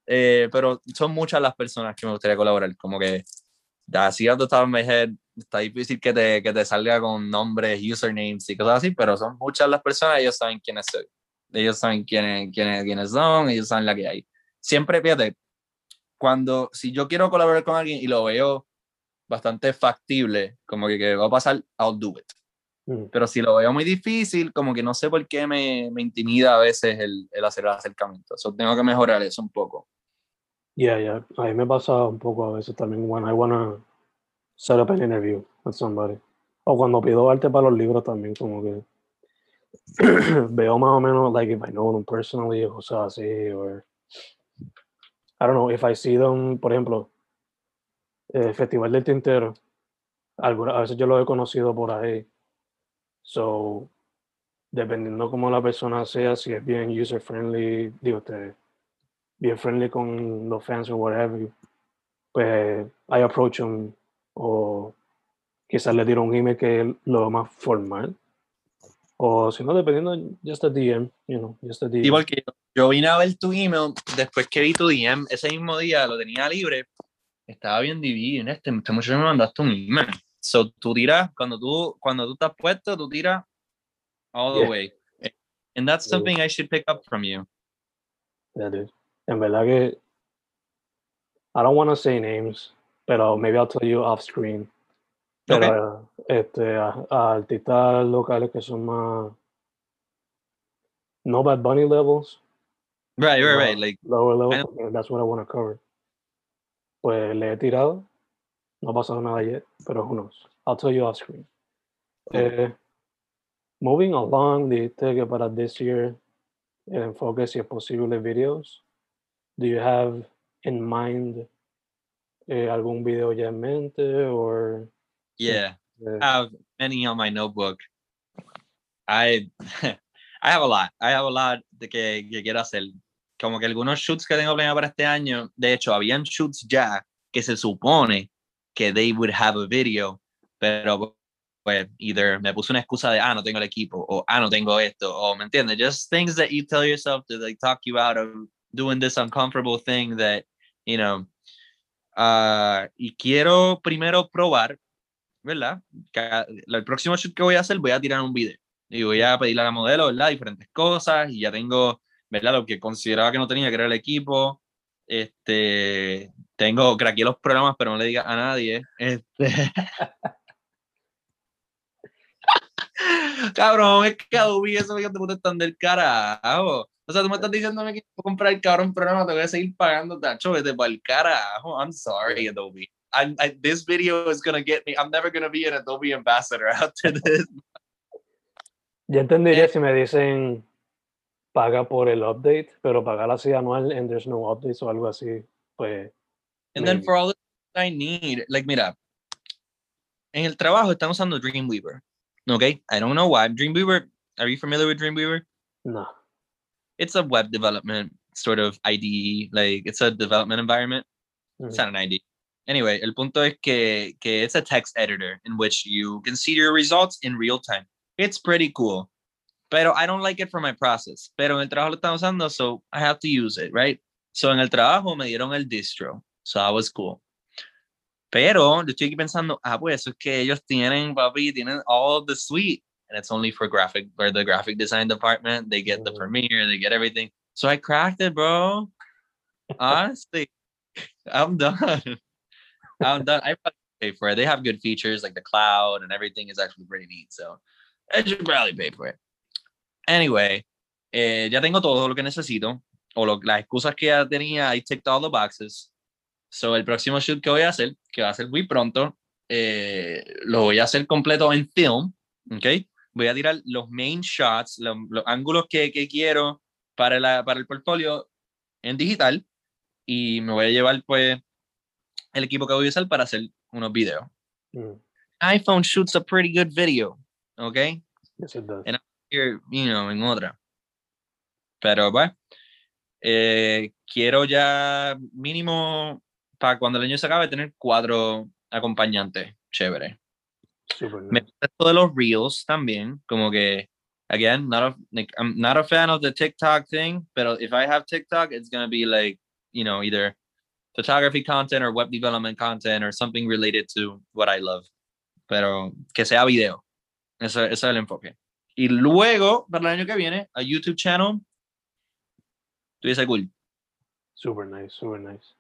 Eh, pero son muchas las personas que me gustaría colaborar, como que cuando estaba en mi head, está difícil que te, que te salga con nombres, usernames y cosas así, pero son muchas las personas, ellos saben quiénes soy, ellos saben quiénes, quiénes, quiénes son, ellos saben la que hay. Siempre, fíjate, cuando, si yo quiero colaborar con alguien y lo veo bastante factible, como que, que va a pasar, I'll do it. Mm. Pero si lo veo muy difícil, como que no sé por qué me, me intimida a veces el, el hacer el acercamiento. Eso tengo que mejorar eso un poco. Yeah, yeah. A mí me pasa un poco a veces también when I wanna set up an interview with somebody. O cuando pido arte para los libros también, como que veo más o menos, like, if I know them personally, o sea, así, or I don't know, if I see them, por ejemplo, el Festival del Tintero, alguna, a veces yo lo he conocido por ahí. So, dependiendo cómo la persona sea, si es bien user friendly, digo, ustedes bien friendly con los fans o whatever, pues I approach them o quizás le tiro un email que es lo más formal. O si no, dependiendo, just a DM, you know, just a DM. Igual que yo vine a ver tu email después que vi tu DM, ese mismo día lo tenía libre, estaba bien dividido en este, este muchacho me mandaste un email. So, tú tiras, cuando tú, cuando tú estás puesto, tú tiras all the way. And that's something I should pick up from you. Yeah, dude. En verdad que I don't want to say names, pero maybe I'll tell you off screen. Pero okay. este, a, a, artistas locales que son más no Bad Bunny levels. Right, right, right. Like lower level. That's what I want to cover. Pues le he tirado. No ha pasado nada yet, pero who knows. I'll tell you off screen. Cool. Eh, moving along, dijiste que para this year el enfoque, si es posible, videos. do you have in mind uh, algún video ya en mente or yeah uh, i have many on my notebook. I i have a lot i have a lot de que, que quiero hacer. Como que algunos shoots que tengo planeado para este año de hecho habían shoots ya que se supone que they would have a video pero pues either me puse una excusa de ah no tengo el equipo o ah no tengo esto o me entiendes just things that you tell yourself to like talk you out of doing this uncomfortable thing that, you know, uh, y quiero primero probar, ¿verdad? el próximo shoot que voy a hacer, voy a tirar un video y voy a pedirle a la modelo, ¿verdad? Diferentes cosas y ya tengo, ¿verdad? Lo que consideraba que no tenía, que era el equipo. Este, tengo, craqueé los programas, pero no le diga a nadie. Este. Cabrón, es que Adobe eso que te puto están del carajo. O sea, tú me estás diciéndome que comprar el cabrón programa, te voy a seguir pagando, tacho, vete para el carajo. I'm sorry, Adobe. I, I, this video is gonna get me. I'm never gonna be an Adobe ambassador after this. Ya entendería eh. si me dicen paga por el update, pero pagar así anual and there's no updates o algo así, pues. And maybe. then for all the I need, like, mira, en el trabajo estamos usando Dreamweaver. Okay, I don't know why. Dreamweaver, are you familiar with Dreamweaver? No it's a web development sort of IDE, like it's a development environment. Mm-hmm. It's not an IDE. anyway, el punto es que, que it's a text editor in which you can see your results in real time. It's pretty cool. Pero I don't like it for my process. Pero en el trabajo lo estamos usando, so I have to use it, right? So en el trabajo me dieron el distro. So that was cool. Pero yo estoy aquí pensando, ah, pues eso es que ellos tienen, papi, tienen all the suite. And it's only for graphic, or the graphic design department. They get the Mm. Premiere, they get everything. So I cracked it, bro. Honestly, I'm done. I'm done. I probably pay for it. They have good features like the cloud and everything is actually pretty neat. So I should probably pay for it. Anyway, eh, ya tengo todo lo que necesito. O lo, las excusas que ya tenía, I ticked all the boxes. So el próximo shoot que voy a hacer, que va a ser muy pronto, eh, lo voy a hacer completo en film. ¿Ok? Voy a tirar los main shots, los, los ángulos que, que quiero para, la, para el portfolio en digital y me voy a llevar pues el equipo que voy a usar para hacer unos videos. Mm. iPhone shoots a pretty good video, ¿ok? Yes, it does. And- Here, you know, en otra. Pero pues, eh, quiero ya mínimo para cuando el año se acabe tener cuatro acompañantes. Chévere. Super Me gusta esto de los reels también, como que, again, not a, like, I'm not a fan of the TikTok thing, but if I have TikTok, it's gonna be like, you know, either photography content or web development content or something related to what I love. Pero que sea video. Eso, ese es el enfoque. Y luego, para el año que viene, a YouTube channel. Tuviese cool. Super nice. Super nice.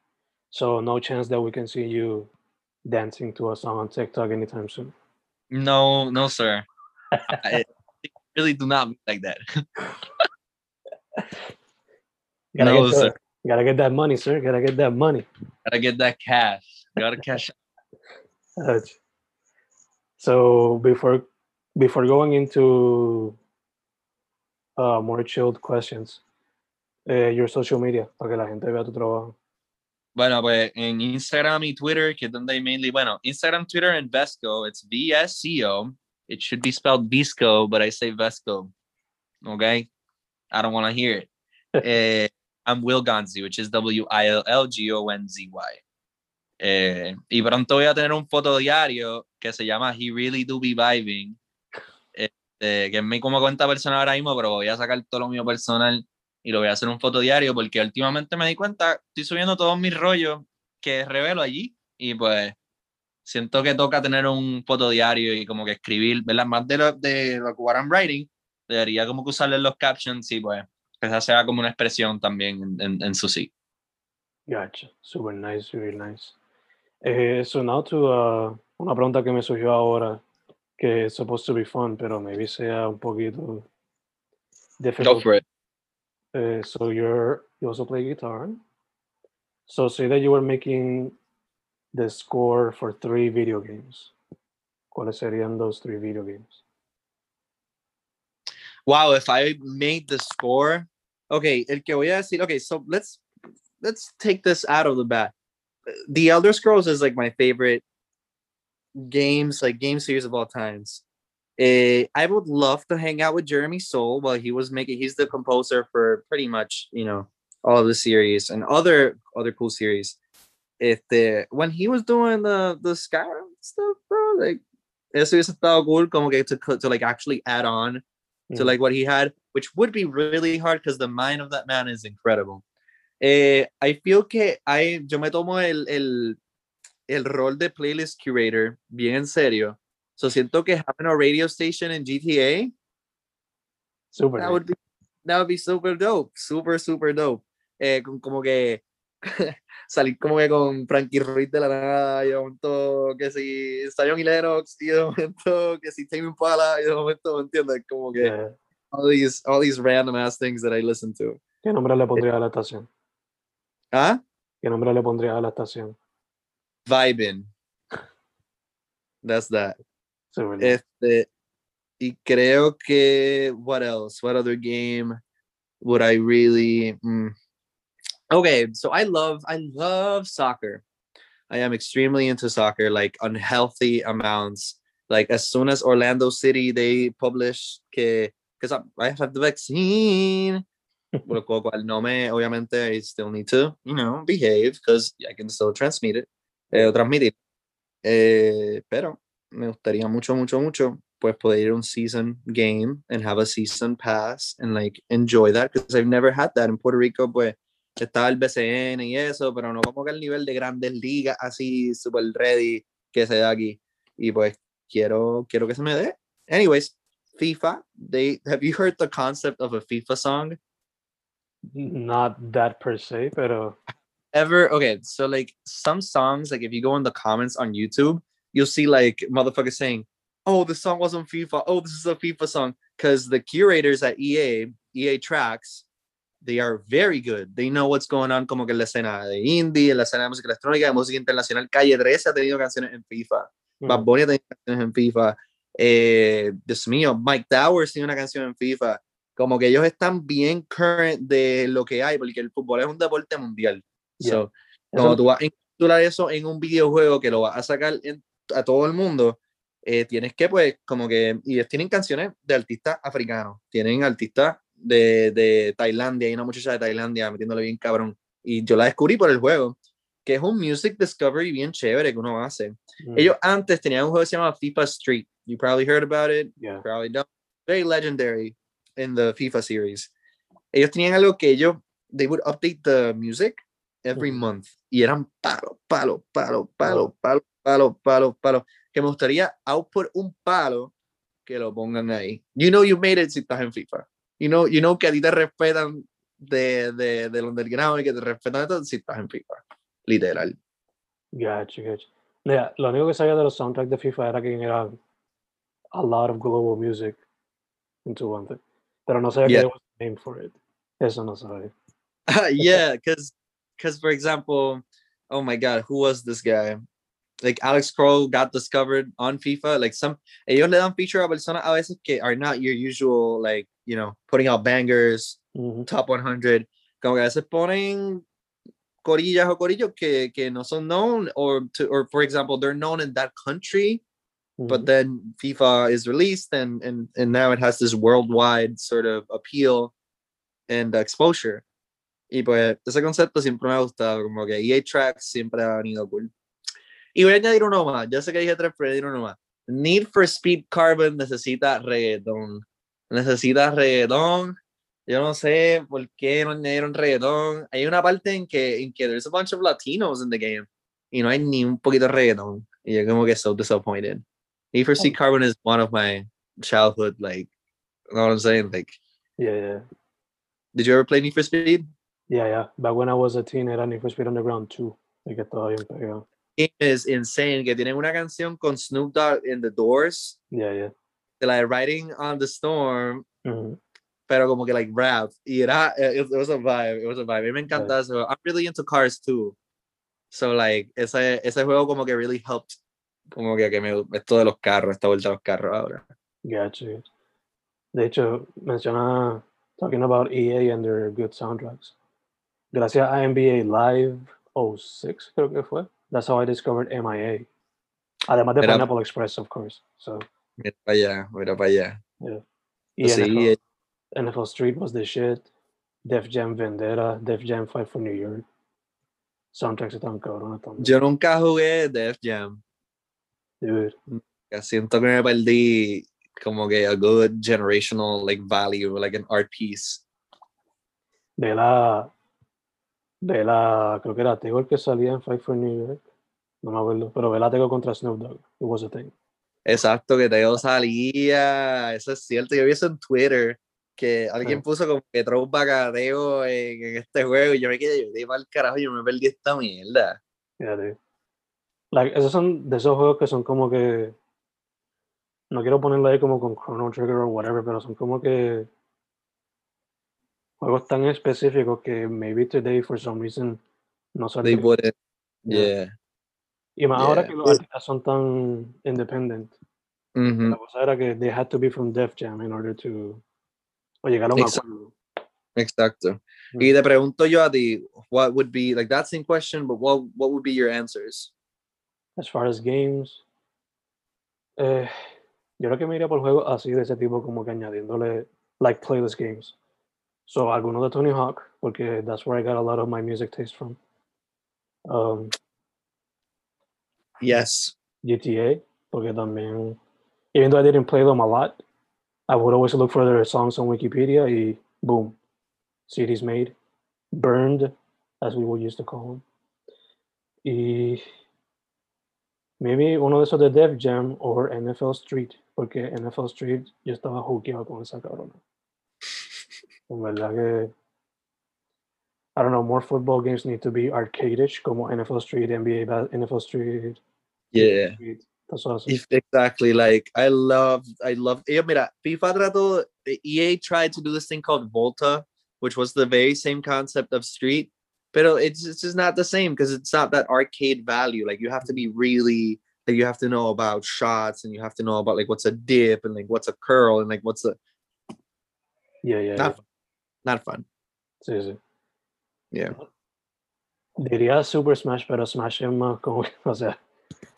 So no chance that we can see you dancing to a song on TikTok anytime soon. No, no, sir. I, really do not like that. Gotta, No, get the- sir. gotta get that money, sir. Gotta get that money. Gotta get that cash. Gotta cash. So before before going into uh, more chilled questions, uh, your social media para que la gente vea tu trabajo. Bueno, pues en Instagram y Twitter, que es donde hay mainly, bueno, Instagram, Twitter, and Vesco, it's V-S-C-O. It should be spelled Visco, but I say Vesco. Okay? I don't want to hear it. Eh, I'm Will Gonzi, which is W-I-L-L-G-O-N-Z-Y. Eh, y pronto voy a tener un fotodiario que se llama He Really Do Be Vibing, este, que es mi como cuenta personal ahora mismo, pero voy a sacar todo lo mío personal y lo voy a hacer un fotodiario porque últimamente me di cuenta, estoy subiendo todos mis rollos que revelo allí y pues siento que toca tener un fotodiario y como que escribir, ¿verdad? Más de lo, de lo que what I'm writing, debería como que usarle los captions y pues que esa sea como una expresión también en, en, en su sí. Gotcha. Super nice, really nice. Eh, so now to uh, una pregunta que me surgió ahora, que es supposed to be fun, pero maybe sea un poquito difficult. it. Uh, so you're you also play guitar. So say that you were making the score for three video games. ¿Cuáles serían those three video games? Wow, if I made the score, okay, el que voy a decir, okay, so let's let's take this out of the bat. The Elder Scrolls is like my favorite games, like game series of all times. Eh, I would love to hang out with Jeremy Soule while he was making. He's the composer for pretty much you know all of the series and other other cool series. If the when he was doing the the Skyrim stuff, bro, like eso hubiese estado cool, como que to to like actually add on to Mm. like what he had, which would be really hard because the mind of that man is incredible. Eh, I feel que I, yo me tomo el, el, el rol de playlist curator bien en serio. So siento que having a radio station in GTA, Super. that would be that would be super dope, super super dope. Eh, como que salir como que con Frankie Ruiz de la nada y de momento que si Zion y Lennox y de momento que si Tame Impala y de momento, ¿me entiendes? Como que Yeah. all these all these random ass things that I listen to. ¿Qué nombre le pondría a la estación? Ah, ¿Qué nombre le pondría a la estación? vibing. That's that. Este, y creo que what else? What other game would I really? mm. Okay, so I love I love soccer. I am extremely into soccer, like unhealthy amounts. Like as soon as Orlando City they publish que because I, have the vaccine. Lo cual no me, obviamente, I still need to, you know, behave because I can still transmit it. eh, transmitir. Eh, pero me gustaría mucho, mucho, mucho pues poder ir a un season game and have a season pass and like enjoy that because I've never had that. In Puerto Rico pues estaba el BCN y eso pero no como que el nivel de grandes ligas así super ready que se da aquí. Y pues quiero quiero que se me dé. Anyways FIFA they have you heard the concept of a FIFA song? Not that per se pero ever okay so like some songs like if you go in the comments on YouTube you'll see like motherfuckers saying oh, the song was on FIFA. Oh, this is a FIFA song. Because the curators at EA, EA Tracks, they are very good. They know what's going on, como que la escena de indie, la escena de música electrónica, de música internacional. Calle 13 ha tenido canciones en FIFA. Mm. Bad Bunny ha tenido canciones en FIFA. Eh, Dios mío, Mike Towers tiene una canción en FIFA. Como que ellos están bien current de lo que hay, porque el fútbol es un deporte mundial. Yeah. So, como tú vas a incluir eso en un videojuego que lo vas a sacar en, a todo el mundo, eh, tienes que, pues, como que, y tienen canciones de artistas africanos, tienen artistas de, de Tailandia, hay una muchacha de Tailandia metiéndole bien cabrón, y yo la descubrí por el juego, que es un music discovery bien chévere que uno hace. Mm. Ellos antes tenían un juego que se llama FIFA Street, you probably heard about it, yeah. probably don't, very legendary in the FIFA series. Ellos tenían algo que ellos, they would update the music every mm. month, y eran palo, palo, palo, palo, palo, palo, palo, palo que me gustaría output un palo que lo pongan ahí. You know you made it si estás en FIFA. You know, you know que a ti te respetan de, de, del underground y que te respetan de todo si estás en FIFA. Literal. Gotcha, gotcha. Yeah, lo único que sabía de los soundtracks de FIFA era que era a lot of global music into one thing. Pero no sabía yeah. que there was a name for it. Eso no sabía. yeah, because, because for example, oh my God, who was this guy? Like Alex Crow got discovered on FIFA. Like some ellos le dan feature a personas a veces que are not your usual like you know putting out bangers, mm-hmm. top 100. Como que a veces ponen corillas o corillos que, que no son known or to or for example they're known in that country, mm-hmm. but then FIFA is released and and and now it has this worldwide sort of appeal and exposure. Y pues ese concepto siempre me ha gustado, como que EA Trax siempre ha venido cool. Y voy a añadir uno más. Ya sé que dije tres, pero añadir uno más. Need for Speed Carbon necesita reggaetón. Necesita reggaetón. Yo no sé por qué no añadieron reggaetón. Hay una parte en que, en que there's a bunch of Latinos in the game y no hay ni un poquito de reggaetón. Y yo como que so disappointed. Need for Speed Carbon is one of my childhood, like, you know what I'm saying? Like, yeah, yeah. Did you ever play Need for Speed? Yeah, yeah. Back when I was a teen, era Need for Speed Underground 2. Y que todavía pegado is insane que tienen una canción con Snoop Dogg in the Doors. Yeah, yeah. De like Riding on the Storm. Pero como que like rap. Y era, it, it, was a vibe. It was a vibe. A mí me encanta yeah. eso. I'm really into cars too. So like, ese, ese juego como que really helped. Como que, que me, esto de los carros, esta vuelta a los carros ahora. Gotcha. De hecho, menciona, talking about EA and their good soundtracks. Gracias a NBA Live 06, creo que fue that's how I discovered MIA. Además de Pineapple Express, of course. So. Mira para allá, mira para allá. Yeah. Y sí, NFL, eh. NFL, Street was the shit. Def Jam Vendetta, Def Jam Fight for New York. Soundtracks están cabrones también. Yo nunca jugué Def Jam. Dude. Siento que me perdí como que a good generational like value, like an art piece. De la de la, creo que era Tego el que salía en Fight for New York. No me acuerdo, pero Vela Tego contra Snoop Dogg. It was a thing. Exacto, que Tego salía. Eso es cierto. Yo vi eso en Twitter. Que alguien puso como que throwback a Tego en, en, este juego. Y yo me quedé, yo dije, el carajo, yo me perdí esta mierda. Dude. Like, esos son de esos juegos que son como que. No quiero ponerlo ahí como con Chrono Trigger o whatever, pero son como que juegos tan específicos que maybe today for some reason no salen. They wouldn't. Yeah. Y más ahora que los artistas son tan independent. Mm -hmm. La cosa era que they had to be from Def Jam in order to o llegar a un Exacto. acuerdo. Exacto. Mm -hmm. Y te pregunto yo a ti, what would be like that's in question, but what what would be your answers? As far as games, eh, yo creo que me iría por juegos así de ese tipo, como que añadiéndole like playlist games. So alguno de Tony Hawk, porque that's where I got a lot of my music taste from. Um, Yes. GTA, porque también, even though I didn't play them a lot, I would always look for their songs on Wikipedia y boom, CDs made, burned, as we would used to call them. Y maybe uno de esos de Def Jam or NFL Street, porque NFL Street yo estaba hookeado con esa cabrona. En verdad que I don't know, more football games need to be arcadish, como NFL Street, NBA, ba- NFL Street. Yeah. Street. That's awesome. If exactly like I love I love yeah, mira, FIFA trató EA eh, tried to do this thing called Volta, which was the very same concept of Street, pero it's it's just not the same because it's not that arcade value. Like you have to be mm-hmm. really like you have to know about shots and you have to know about like what's a dip and like what's a curl and like what's a yeah, yeah, not fun. Not fun. yeah. Sí, sí. Yeah. Diría Super Smash, pero Smash es más como, o sea,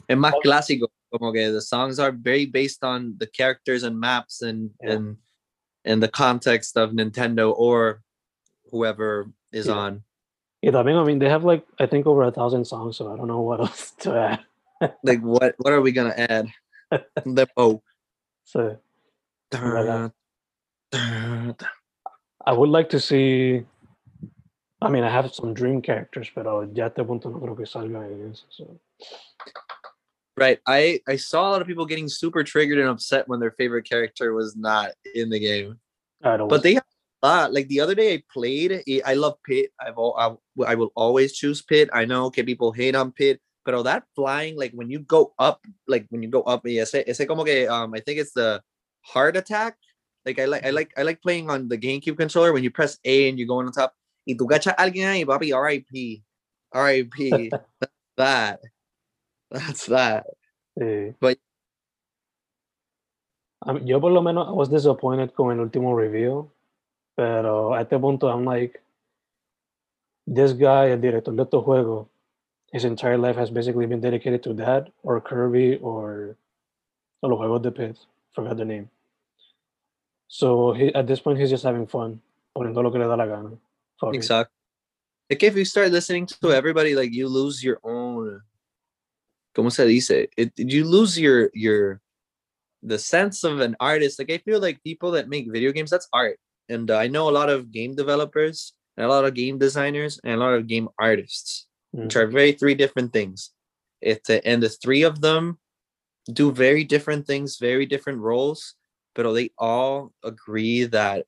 Es más clásico, como que the songs are very based on the characters and maps and Yeah. and and the context of Nintendo or whoever is Yeah. on. y también, I mean, they have like, I think over a thousand songs, so I don't know what else to add. Like what what are we gonna add? the oh So Verdad. dun, dun. I would like to see, I mean, I have some dream characters, pero ya este punto no creo que salga en eso. So. right. I I saw a lot of people getting super triggered and upset when their favorite character was not in the game. I don't But they have a lot. Like the other day I played, I- I love Pit. I've all, I, I will always choose Pit. I know okay people hate on Pit, but all that flying like when you go up, like when you go up, ese, ese como que um I think it's the heart attack. Like I like I mm-hmm. like I like playing on the GameCube controller when you press A and you go on top. Y tú gacha alguien ahí, papi, R.I.P. R.I.P. That. That's that. Sí. But- mean, yo por lo menos I was disappointed con el último review, pero a este punto I'm like, this guy, el director de estos juegos, his entire life has basically been dedicated to that or Kirby or o los juegos de Pit, forgot the name. So he, at this point he's just having fun, poniendo lo que le da la gana. Fuck it. Exactly. Like if you start listening to everybody, like you lose your own. ¿Cómo se dice? It you lose your your the sense of an artist. Like I feel like people that make video games, that's art. And uh, I know a lot of game developers and a lot of game designers and a lot of game artists, which Mm. are very three different things. It's a, and the three of them do very different things, very different roles, but they all agree that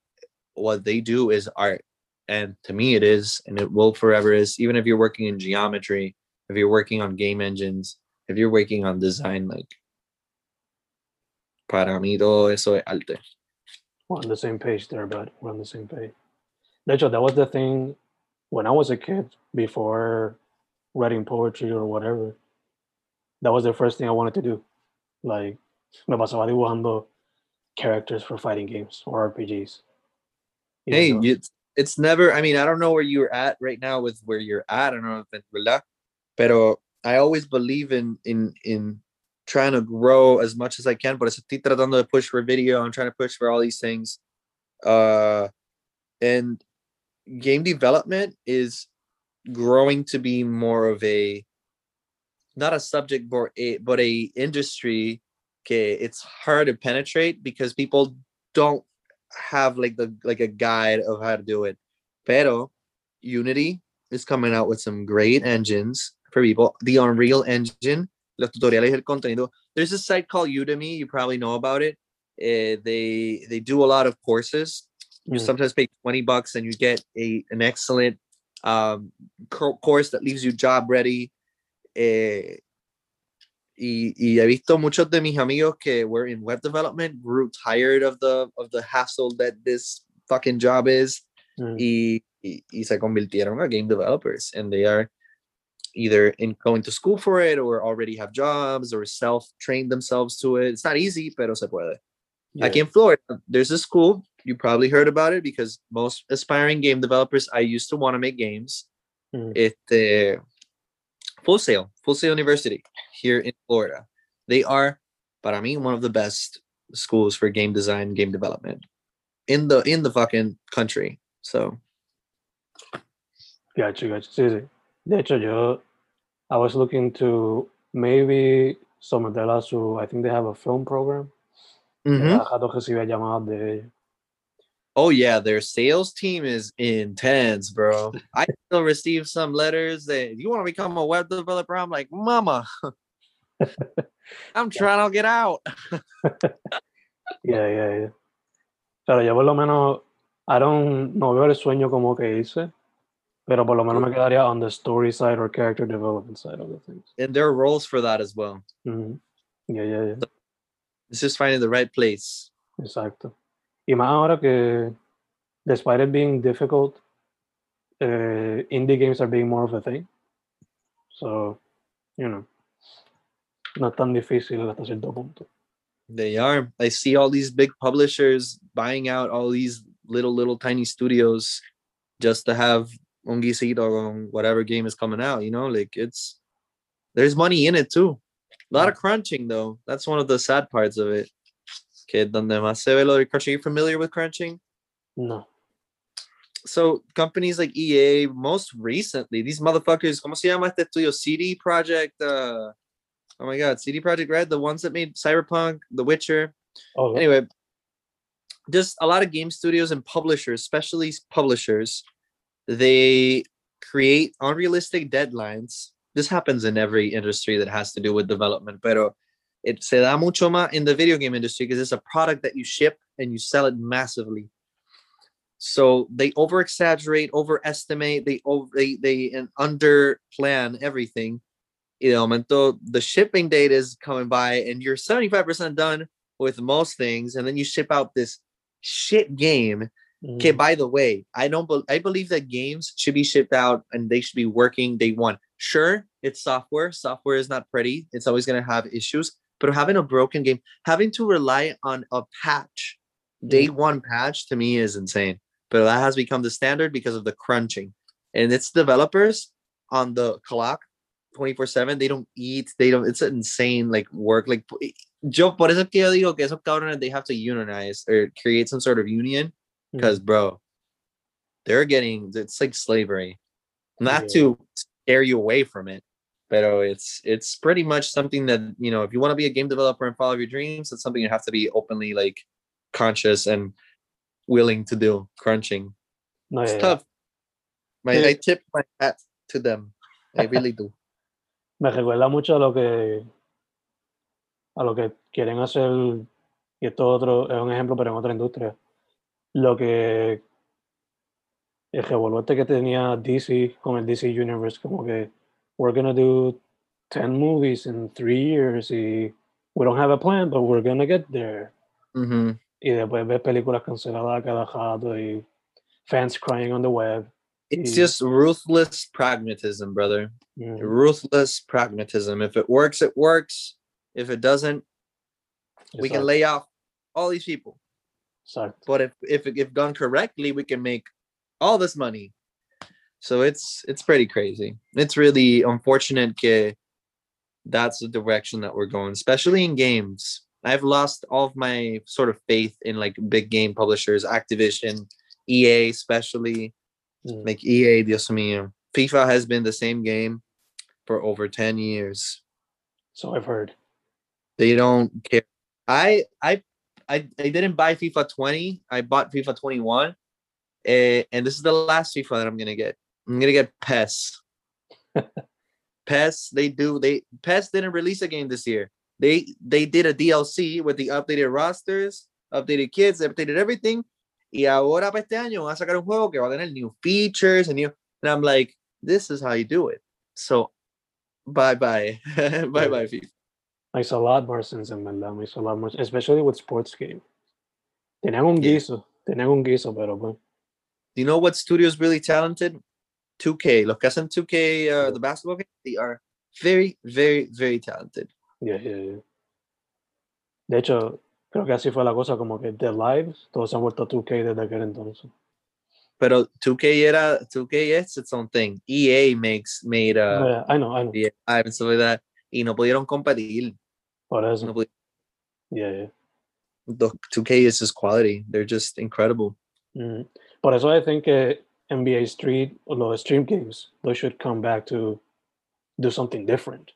what they do is art and to me it is and it will forever is even if you're working in geometry if you're working on game engines if you're working on design like para mí todo eso es arte We're on the same page there, but We're on the same page. Hecho, that was the thing when I was a kid before writing poetry or whatever. That was the first thing I wanted to do. Like, me pasaba dibujando characters for fighting games or RPGs. Hey it's, it's never i mean i don't know where you're at right now with where you're at i don't know if it's pero i always believe in in in trying to grow as much as i can but estoy tratando de push for video i'm trying to push for all these things uh and game development is growing to be more of a not a subject but a but a industry okay it's hard to penetrate because people don't have like the like a guide of how to do it. Pero unity is coming out with some great engines for people. The unreal engine los tutoriales el contenido. There's a site called udemy you probably know about it. Eh, they they do a lot of courses. You Mm. sometimes pay 20 bucks and you get a an excellent um co- course that leaves you job ready. Eh, y, y he visto muchos de mis amigos que were in web development grew tired of the of the hassle that this fucking job is mm, y, y, y se convirtieron a game developers and they are either in going to school for it or already have jobs or self trained themselves to it it's not easy pero se puede yeah. like in Florida, there's a school. You probably heard about it because most aspiring game developers I used to want to make games. Mm. Uh, Full Sail, Full Sail University here in Florida. They are, para mí, one of the best schools for game design, game development in the in the fucking country. So Gotcha, gotcha. Sí, sí. De hecho, yo, I was looking to maybe some someterla a su, I think they have a film program. Mhm. Rato recibe llamadas de ellos. Oh yeah, their sales team is intense, bro. I still receive some letters that you want to become a web developer. I'm like, mama, I'm trying to get out. Yeah, yeah, yeah. Pero yo por lo menos, I don't, no veo el sueño como que hice, pero por lo menos me quedaría on the story side or character development side of the things. And there are roles for that as well. Mhm. Yeah, yeah, yeah. It's just finding the right place. Exacto. Y más ahora que, despite it being difficult, eh, indie games are being more of a thing. So, you know, no tan difícil hasta cierto punto. They are. I see all these big publishers buying out all these little, little tiny studios just to have un guisito on whatever game is coming out. You know, like it's there's money in it too. A lot of crunching though. That's one of the sad parts of it. Que donde más se ve lo de crunching. You familiar with crunching? No. So companies like EA, most recently, these motherfuckers, ¿cómo se llama este estudio? CD Projekt. Uh, oh my God, CD Projekt Red, the ones that made Cyberpunk, The Witcher. Oh, Anyway, just a lot of game studios and publishers, especially publishers, they create unrealistic deadlines. This happens in every industry that has to do with development, pero it se da mucho más in the video game industry because it's a product that you ship and you sell it massively. So they over exaggerate, overestimate, they over they they and under plan everything. You know, momento the shipping date is coming by and you're 75% done with most things, and then you ship out this shit game Okay, mhm. by the way, I don't. Be- I believe that games should be shipped out and they should be working day one. Sure, it's software. Software is not pretty. It's always gonna have issues. But having a broken game, having to rely on a patch, day mm-hmm. one patch, to me is insane. But that has become the standard because of the crunching, and it's developers on the clock, twenty four seven. They don't eat. They don't. It's insane. Like work. Like yo, por eso que yo digo que esos cabrones they have to unionize or create some sort of union mm-hmm. because bro they're getting it's like slavery not to scare you away from it but it's it's pretty much something that you know if you want to be a game developer and follow your dreams it's something you have to be openly like conscious and willing to do crunching. No, it's yeah, tough. My, Yeah. i tip my hat to them. I really do. Me recuerda mucho a lo que a lo que quieren hacer, y esto otro es un ejemplo, pero en otra industria. Lo que el revolverte que tenía DC con el DC Universe, como que we're gonna do 10 movies in three years y we don't have a plan, but we're gonna get there. Mhm. Y después ves películas canceladas cada rato y fans crying on the web. it's Mm. just ruthless pragmatism brother Mm, ruthless pragmatism if it works it works if it doesn't we can lay off all these people exacto. but if if if done correctly we can make all this money so it's it's pretty crazy it's really unfortunate que that's the direction that we're going especially in games i've lost all of my sort of faith in like big game publishers activision ea especially Mm, like ea dios mío fifa has been the same game for over 10 years So I've heard. they don't care. I I I, I didn't buy FIFA 20. I bought FIFA 21. Eh, and this is the last FIFA that I'm gonna get. I'm gonna get PES. PES, they do they PES didn't release a game this year. They they did a DLC with the updated rosters, updated kids, updated everything. Y ahora para este año van a sacar un juego que va a tener new features and new and I'm like, this is how you do it. So bye bye. bye bye FIFA. Makes a lot more sense en verdad, makes a lot more especially with sports games. Tenían un Yeah. guiso, tenían un guiso, pero pues, Do you know what studio is really talented? 2K. Los que hacen 2K, uh, the basketball game, they are very, very, very talented. yeah, yeah, yeah. De hecho, creo que así fue la cosa, como que The Lives, todos se han vuelto 2K desde aquel entonces. Pero 2K era 2K is its own thing. EA makes made uh Yeah, I know, I know. yeah, and stuff like that. Y no pudieron competir. Por eso, No pudi- yeah, yeah. the 2K is just quality. They're just incredible. Mm. Por eso I think que NBA Street, o los stream games, they should come back to do something different.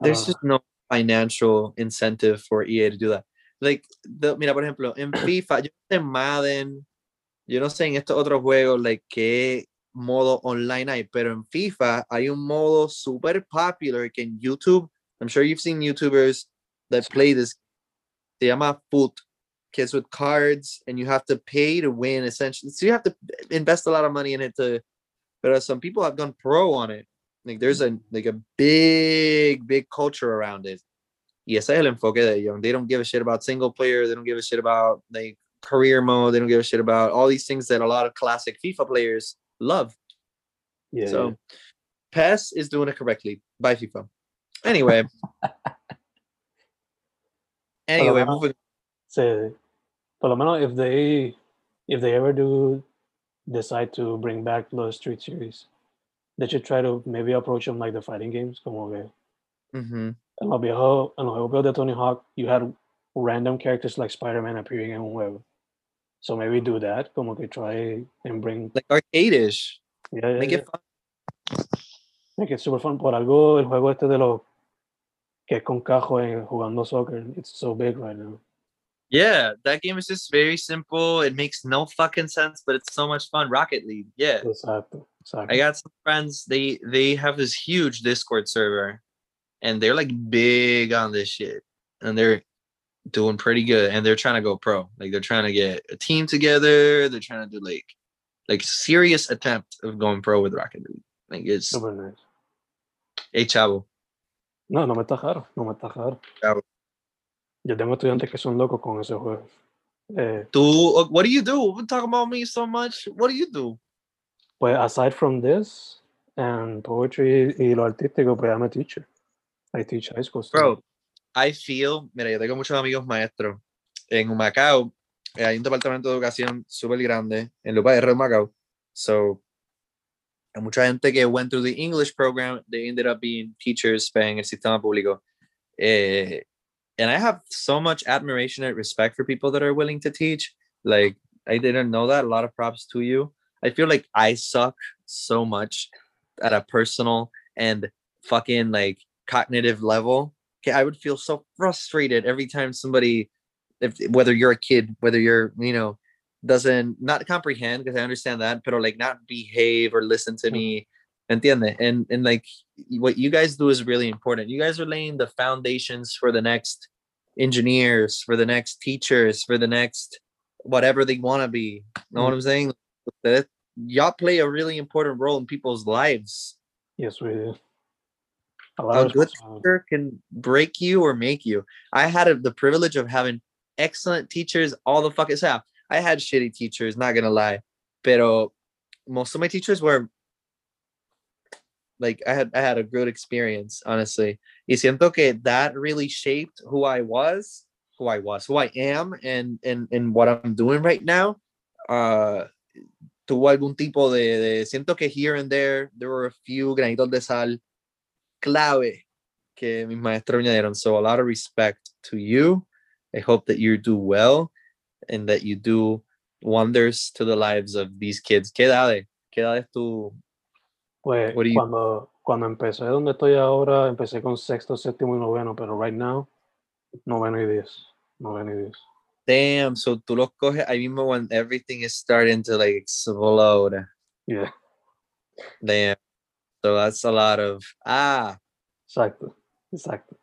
there's Uh, just no financial incentive for EA to do that. Like, the, mira, por ejemplo, en FIFA, yo no sé en Madden, yo no sé en estos otros juegos, like, qué modo online hay, pero en FIFA hay un modo super popular que en YouTube, I'm sure you've seen YouTubers that play this, se llama FUT, es with cards, and you have to pay to win, essentially. So you have to invest a lot of money in it to, but uh, some people have gone pro on it. Like there's a like a big, big culture around it. Y ese es el enfoque de ellos. They don't give a shit about single player. They don't give a shit about like career mode. They don't give a shit about all these things that a lot of classic FIFA players love. yeah, so yeah. PES is doing it correctly. By FIFA. Anyway. anyway, moving. Sí. Por lo menos if they if they ever do decide to bring back the Street Series, they should try to maybe approach them like the fighting games, como que Mhm. en los viejos, en los juegos de Tony Hawk, you had random characters like Spider-Man appearing en un juego. So maybe do that, como que try and bring Like arcade-ish. yeah, yeah, Make yeah. it fun. Make it super fun. Por algo, el juego este de los que es con cajo en jugando soccer, it's so big right now. Yeah, that game is just very simple. It makes no fucking sense, but it's so much fun. Rocket League. Yeah. Exacto, exacto. I got some friends, they they have this huge Discord server and they're like big on this shit. And they're doing pretty good and they're trying to go pro. Like they're trying to get a team together. They're trying to do like like serious attempt of going pro with Rocket League. Like it's Super nice. hey chavo. No, no me está caro, no me está caro. Yo tengo estudiantes que son locos con ese juego. Eh, uh, what do you do? We've talking about me so much. What do you do? pues aside from this and poetry y lo artístico, pues I'm a teacher. I teach high school Bro. I feel, mira, yo tengo muchos amigos maestros. En Humacao eh, hay un departamento de educación súper grande, en Lupa de Humacao. So, hay mucha gente que went through the English program, they ended up being teachers en el sistema público. Eh, and I have so much admiration and respect for people that are willing to teach. Like, I didn't know that. A lot of props to you. I feel like I suck so much at a personal and fucking like cognitive level. Okay, I would feel so frustrated every time somebody, if whether you're a kid, whether you're, you know, doesn't not comprehend because I understand that, but like not behave or listen to Mm. me. Entiende? And and like what you guys do is really important. You guys are laying the foundations for the next engineers, for the next teachers, for the next whatever they want to be. Know what mm. I'm saying? That y'all play a really important role in people's lives. Yes, we do. A lot A of good teacher can break you or make you. I had a, the privilege of having excellent teachers all the fucking time. I had shitty teachers, not gonna lie, pero most of my teachers were like I had I had a good experience, honestly. Y siento que that really shaped who I was, who I was, who I am, and and and what I'm doing right now. Uh, tuvo algún tipo de, de siento que here and there there were a few granitos de sal clave que mis maestros añadieron. So a lot of respect to you. I hope that you do well and that you do wonders to the lives of these kids. ¿Qué edad? ¿Qué edad es tu? Pues you- cuando, cuando empecé donde estoy ahora, empecé con sexto, séptimo y noveno, pero right now, noveno y diez. Noveno y diez. Damn, so tú los coges ahí mismo when everything is starting to like explode. Yeah, Damn. So that's a lot of ah. exacto, exacto.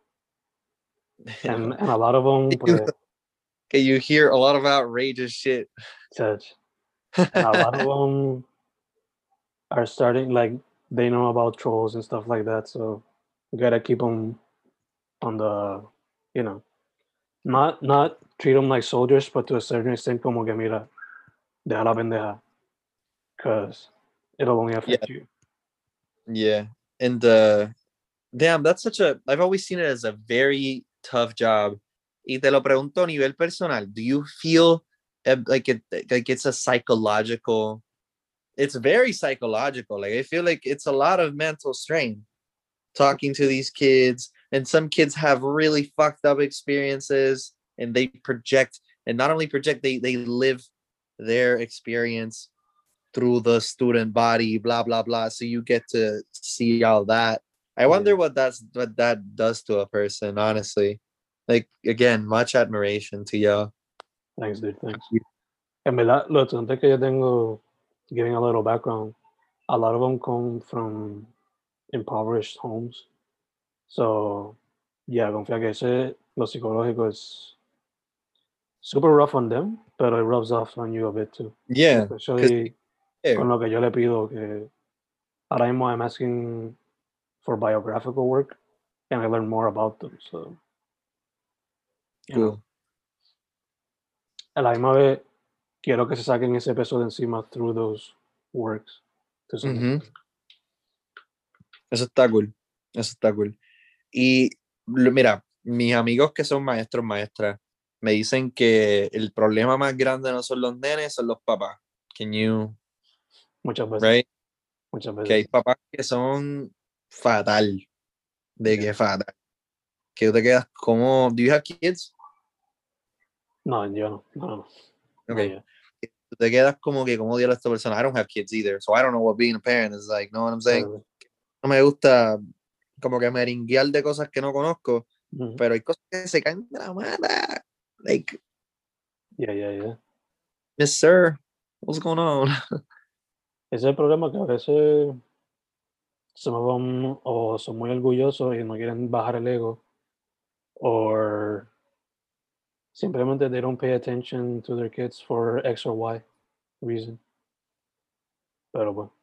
And, and a lot of them, pues, Okay, you hear a lot of outrageous shit. And a lot of them are starting, like, they know about trolls and stuff like that, so you gotta keep them on the, you know, not not treat them like soldiers, but to a certain extent, como que mira, deja la pendeja, because it'll only affect you. Yeah. And uh damn, that's such a I've always seen it as a very tough job. Y te lo pregunto a nivel personal. Do you feel uh, like it like it's a psychological it's very psychological. Like I feel like it's a lot of mental strain talking to these kids and some kids have really fucked up experiences and they project and not only project they they live their experience through the student body blah blah blah so you get to see all that I wonder what that's what that does to a person, honestly. Like again, much admiration to y'all. Thanks, dude. Thanks. En verdad, los estudiantes que yo tengo, giving a little background, a lot of them come from impoverished homes. So, yeah, confía que ese, lo psicológico is super rough on them, but it rubs off on you a bit too. Yeah. Especially yeah. con lo que yo le pido que ahora mismo I'm asking for biographical work and I learn more about them. So, you know, Cool. a la misma vez quiero que se saquen ese peso de encima through those works. extent. Eso está cool. Eso está cool. Y mira, mis amigos que son maestros, maestras, me dicen que el problema más grande no son los nenes, son los papás. Can you, Muchas veces. right? Muchas Que hay veces. papás que son fatal. De Yeah. que fatal. Que tú te quedas como, do you have kids? No, yo no. No, no. Okay. yeah. Te quedas como que, como dio esta persona? I don't have kids either, so I don't know what being a parent is like, know what I'm saying? No me gusta como que meringuear de cosas que no conozco, pero hay cosas que se caen de la mata. Like, Yeah, yeah, yeah. Miss Sir, what's going on? Ese es el problema que a veces se me van o son muy orgullosos y no quieren bajar el ego o simplemente they don't pay attention to their kids for X or Y reason. Pero bueno,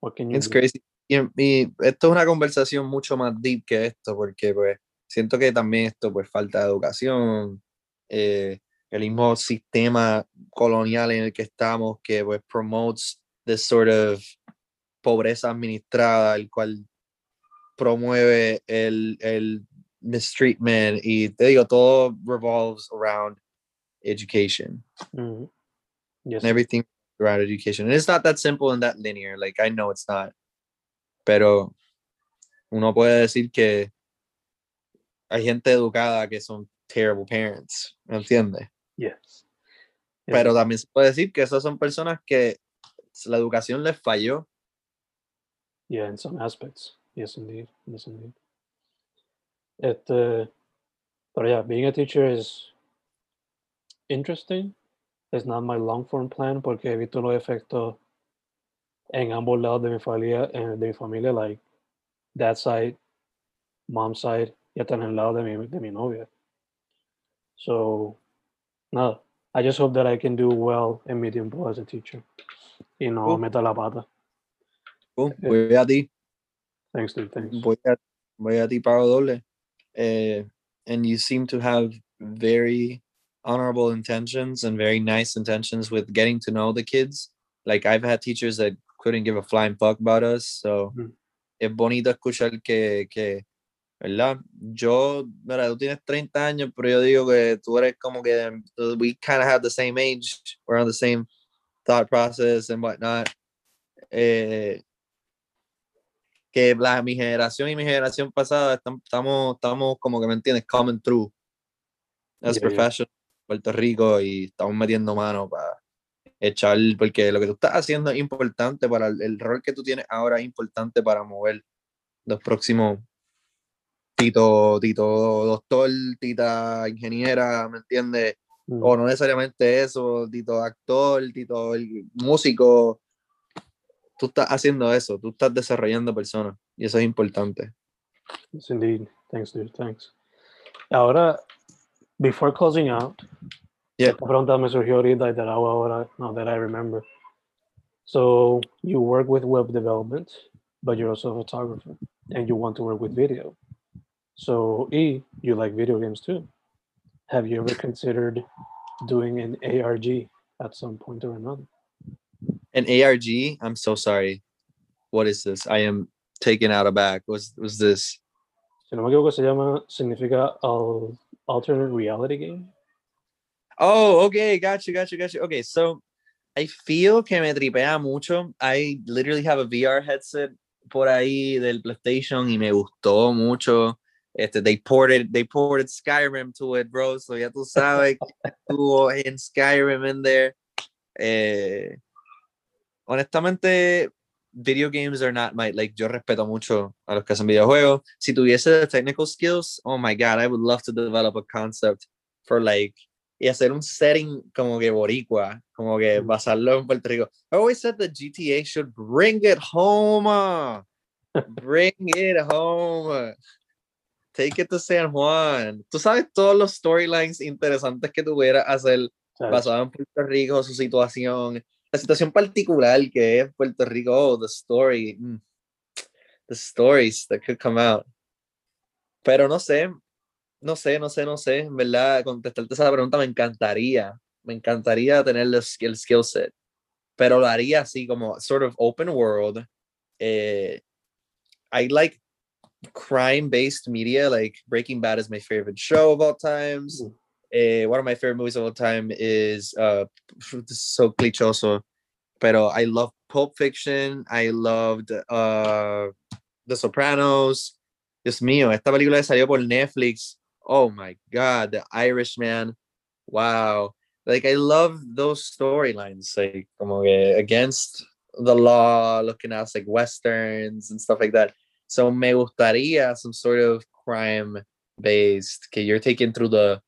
what can you It's do? crazy. Y, y esto es una conversación mucho más deep que esto, porque pues siento que también esto pues falta de educación, eh, el mismo sistema colonial en el que estamos que pues promotes this sort of pobreza administrada, el cual promueve el, el mistreatment y te digo, todo revolves around education. Mhm. Yes, and everything around education. And it's not that simple and that linear. Like I know it's not. Pero uno puede decir que hay gente educada que son terrible parents, ¿me entiendes? yes. Yeah, Pero también se puede decir que esas son personas que la educación les falló. Yeah, in some aspects. Yes, indeed. Yes, indeed. Este, but yeah, being a teacher is interesting. It's not my long form plan porque he visto los efectos en ambos lados de mi familia, eh, de mi familia, like that side, mom side, y hasta en el lado de mi, de mi novia. So, nada. I just hope that I can do well in mi tiempo as a teacher. Y no Cool. meta la pata. Uh, voy a ti, Thanks, dude. Thanks. voy a, voy a ti pago doble. Eh, and you seem to have very honorable intentions and very nice intentions with getting to know the kids. Like I've had teachers that couldn't give a flying fuck about us. So Mm. es bonito escuchar que, que, ¿verdad? Yo, mira, tú tienes 30 años, pero yo digo que tú eres como que we kind of have the same age, we're on the same thought process and whatnot. Eh, que la, mi generación y mi generación pasada estam- estamos, estamos como que me entiendes, coming through as Yeah, yeah. professionals Puerto Rico y estamos metiendo mano para echar, porque lo que tú estás haciendo es importante para el, el rol que tú tienes ahora es importante para mover los próximos Tito, Tito doctor, Tita ingeniera, ¿me entiendes? Mm. O no necesariamente eso, Tito actor, Tito el músico. Tú estás haciendo eso, tú estás desarrollando personas y eso es importante. Yes, indeed. Thanks, dude. Thanks. Ahora, before closing out, Yeah. esta pregunta me surgió ahorita y te la hago ahora, now that I remember. So, you work with web development, but you're also a photographer and you want to work with video. So, E, you like video games too. Have you ever considered doing an ARG at some point or another? An ARG, I'm so sorry. What is this? I am taken out aback. Was was this? Si no me equivoco, se llama, significa al- alternate reality game. Oh, okay, gotcha, gotcha, gotcha. Okay, so I feel que me tripea mucho. I literally have a VR headset por ahí del PlayStation y me gustó mucho. Este, they ported, they ported Skyrim to it, bro. So ya tú sabes estuvo en Skyrim in there. Eh, honestamente, video games are not my like yo respeto mucho a los que hacen videojuegos. Si tuviese the technical skills, oh my god, I would love to develop a concept for like y hacer un setting como que boricua, como que Mm. basarlo en Puerto Rico. I always said that GTA should bring it home. ah. bring it home. Take it to San Juan. Tú sabes todos los storylines interesantes que tuviera hacer basado en Puerto Rico, su situación, la situación particular que es Puerto Rico, oh, the story, mm, the stories that could come out. Pero no sé, no sé, no sé, no sé, verdad, contestarte esa pregunta me encantaría, me encantaría tener el skill, set, pero lo haría así como sort of open world. Eh, I like crime-based media, like Breaking Bad is my favorite show of all times. Eh, one of my favorite movies of all time is uh so clichoso, pero I love Pulp Fiction. I loved uh The Sopranos. Dios mío, esta película salió por Netflix. Oh my god, The Irishman. Wow. Like I love those storylines, like como que against the law, looking at like westerns and stuff like that. So me gustaría some sort of crime based que you're taken through the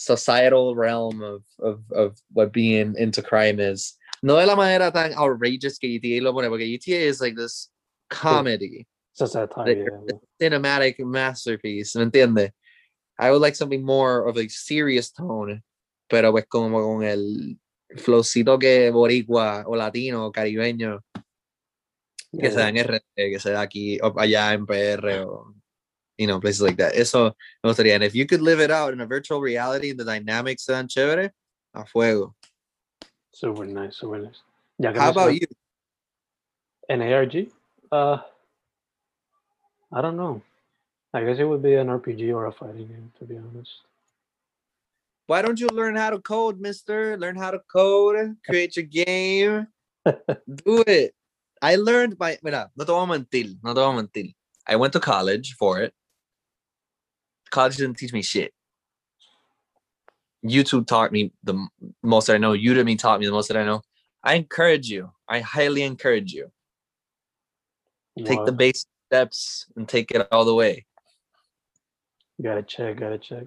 societal realm of, of, of what being into crime is. No de la manera tan outrageous que GTA lo pone, porque GTA is like this comedy, yeah. cinematic masterpiece, ¿me entiendes? I would like something more of a serious tone, pero pues como con el flowcito que boricua o latino o caribeño que Yeah, se da en RD, que se da aquí o allá en PR o you know, places like that. Eso me gustaría. And if you could live it out in a virtual reality, the dynamics se dan chévere, a fuego. Super nice, super nice. Ya How about you? An ARG? Uh, I don't know. I guess it would be an RPG or a fighting game, to be honest. Why don't you learn how to code, mister? Learn how to code, create your game. Do it. I learned my, mira, no te voy a mentir, no te voy a mentir. I went to college for it. College didn't teach me shit. YouTube taught me the most that I know. Udemy taught me the most that I know. I encourage you. I highly encourage you. Take the base steps and take it all the way. Gotta check, gotta check.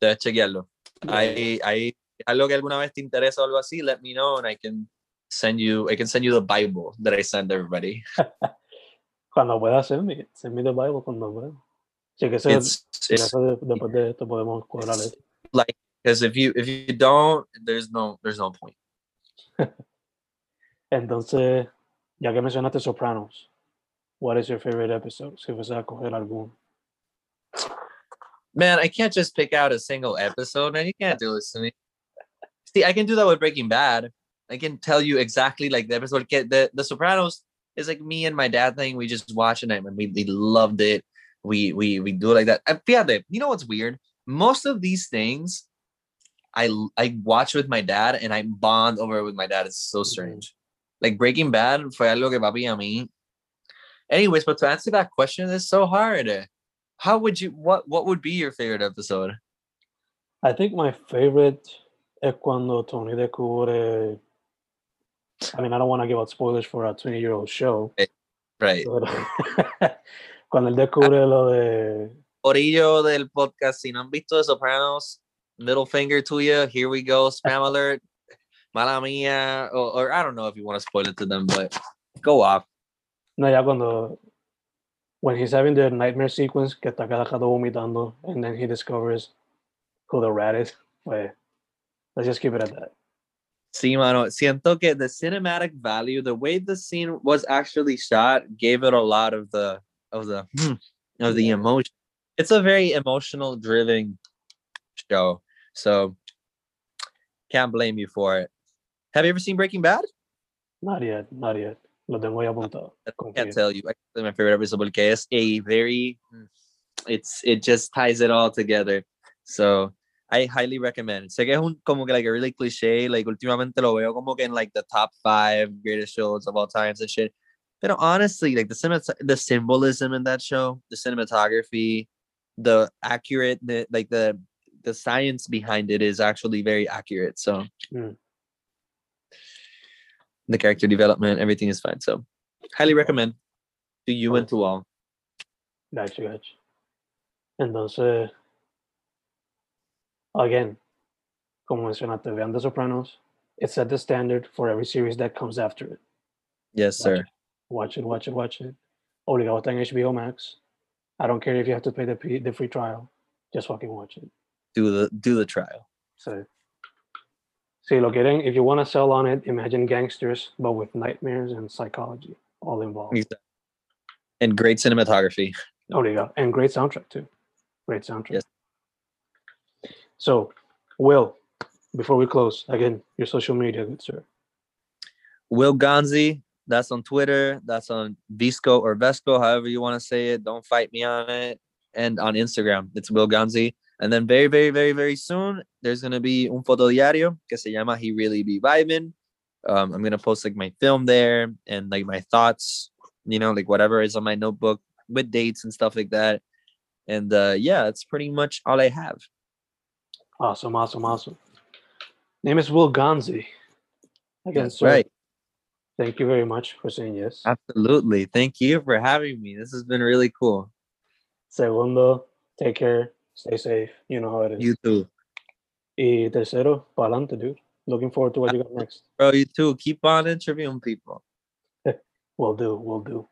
Debes chequearlo. Hay, hay algo que alguna vez te interesa o algo así, let me know and I can send you I can send you the Bible that I send everybody. Cuando pueda send me, send me the Bible cuando pueda. Sí, que sea, It's it's después de esto podemos cuadrar eso. like because if you if you don't, there's no there's no point. Entonces, ya que mencionaste Sopranos, what is your favorite episode? Si fuese a coger alguno. Man, I can't just pick out a single episode, man. You can't do this to me. See, I can do that with Breaking Bad. I can tell you exactly like the episode. Get the The Sopranos is like me and my dad thing. We just watch it and we, we loved it. We we we do it like that. And fíjate, you know what's weird? Most of these things, I I watch with my dad and I bond over it with my dad. It's so mm-hmm. strange. Like Breaking Bad fue algo que papi a mí. Anyways, but to answer that question is so hard. How would you what what would be your favorite episode? I think my favorite es cuando Tony descubre. I mean, I don't want to give out spoilers for a 20 year old show. Right. pero cuando él descubre lo de. Orillo del podcast, si no han visto The Sopranos, middle finger to you. Here we go, spam alert. Mala mía, or, or I don't know if you want to spoil it to them, but go off. No, ya cuando. When he's having the nightmare sequence, que está cada rato vomitando, and then he discovers who the rat is. Pues, let's just keep it at that. Sí, mano. Siento que the cinematic value, the way the scene was actually shot, gave it a lot of the of the hmm, of the emotion. It's a very emotional driven show, so can't blame you for it. Have you ever seen Breaking Bad? Not yet, not yet. Lo tengo ahí apuntado. I can't tell you. I can't tell you my favorite episode porque es a very it's it just ties it all together. So I highly recommend. Sé que es un como que like a really cliche, like últimamente lo veo como que in like the top five greatest shows of all times and shit. But honestly, like the cinemat the symbolism in that show, the cinematography, the accurate the, like the the science behind it is actually very accurate. So Mm. the character development, everything is fine. So, highly recommend to you and to all. Gotcha, gotcha. Entonces, again, como mencionaste, vean The Sopranos. It set the standard for every series that comes after it. Yes, Watch sir. It. Watch it, watch it, watch it. Obligado está en HBO Max. I don't care if you have to pay the, p- the free trial. Just fucking watch it. Do the do the trial. So, see, lo quieren, if you want to sell on it, imagine gangsters, but with nightmares and psychology all involved. Exactly. And great cinematography. oh Obligado. And great soundtrack, too. Great soundtrack. Yes. So, Will, before we close, again, your social media, good sir. Will Gonzy, that's on Twitter. That's on Visco or Vesco, however you want to say it. Don't fight me on it. And on Instagram, it's Will Gonzy. And then very, very, very, very soon, there's gonna be un foto diario que se llama He Really Be Vibing. Um, I'm gonna post like my film there and like my thoughts, you know, like whatever is on my notebook with dates and stuff like that. And uh, yeah, that's pretty much all I have. Awesome, awesome, awesome. Name is Will Gonzy. Again, That's right. Thank you very much for saying yes. Absolutely. Thank you for having me. This has been really cool. Segundo, take care, stay safe. You know how it is. You too. y tercero, para adelante, dude. Looking forward to what you got next. Bro, you too. Keep on interviewing people. We'll do, We'll do.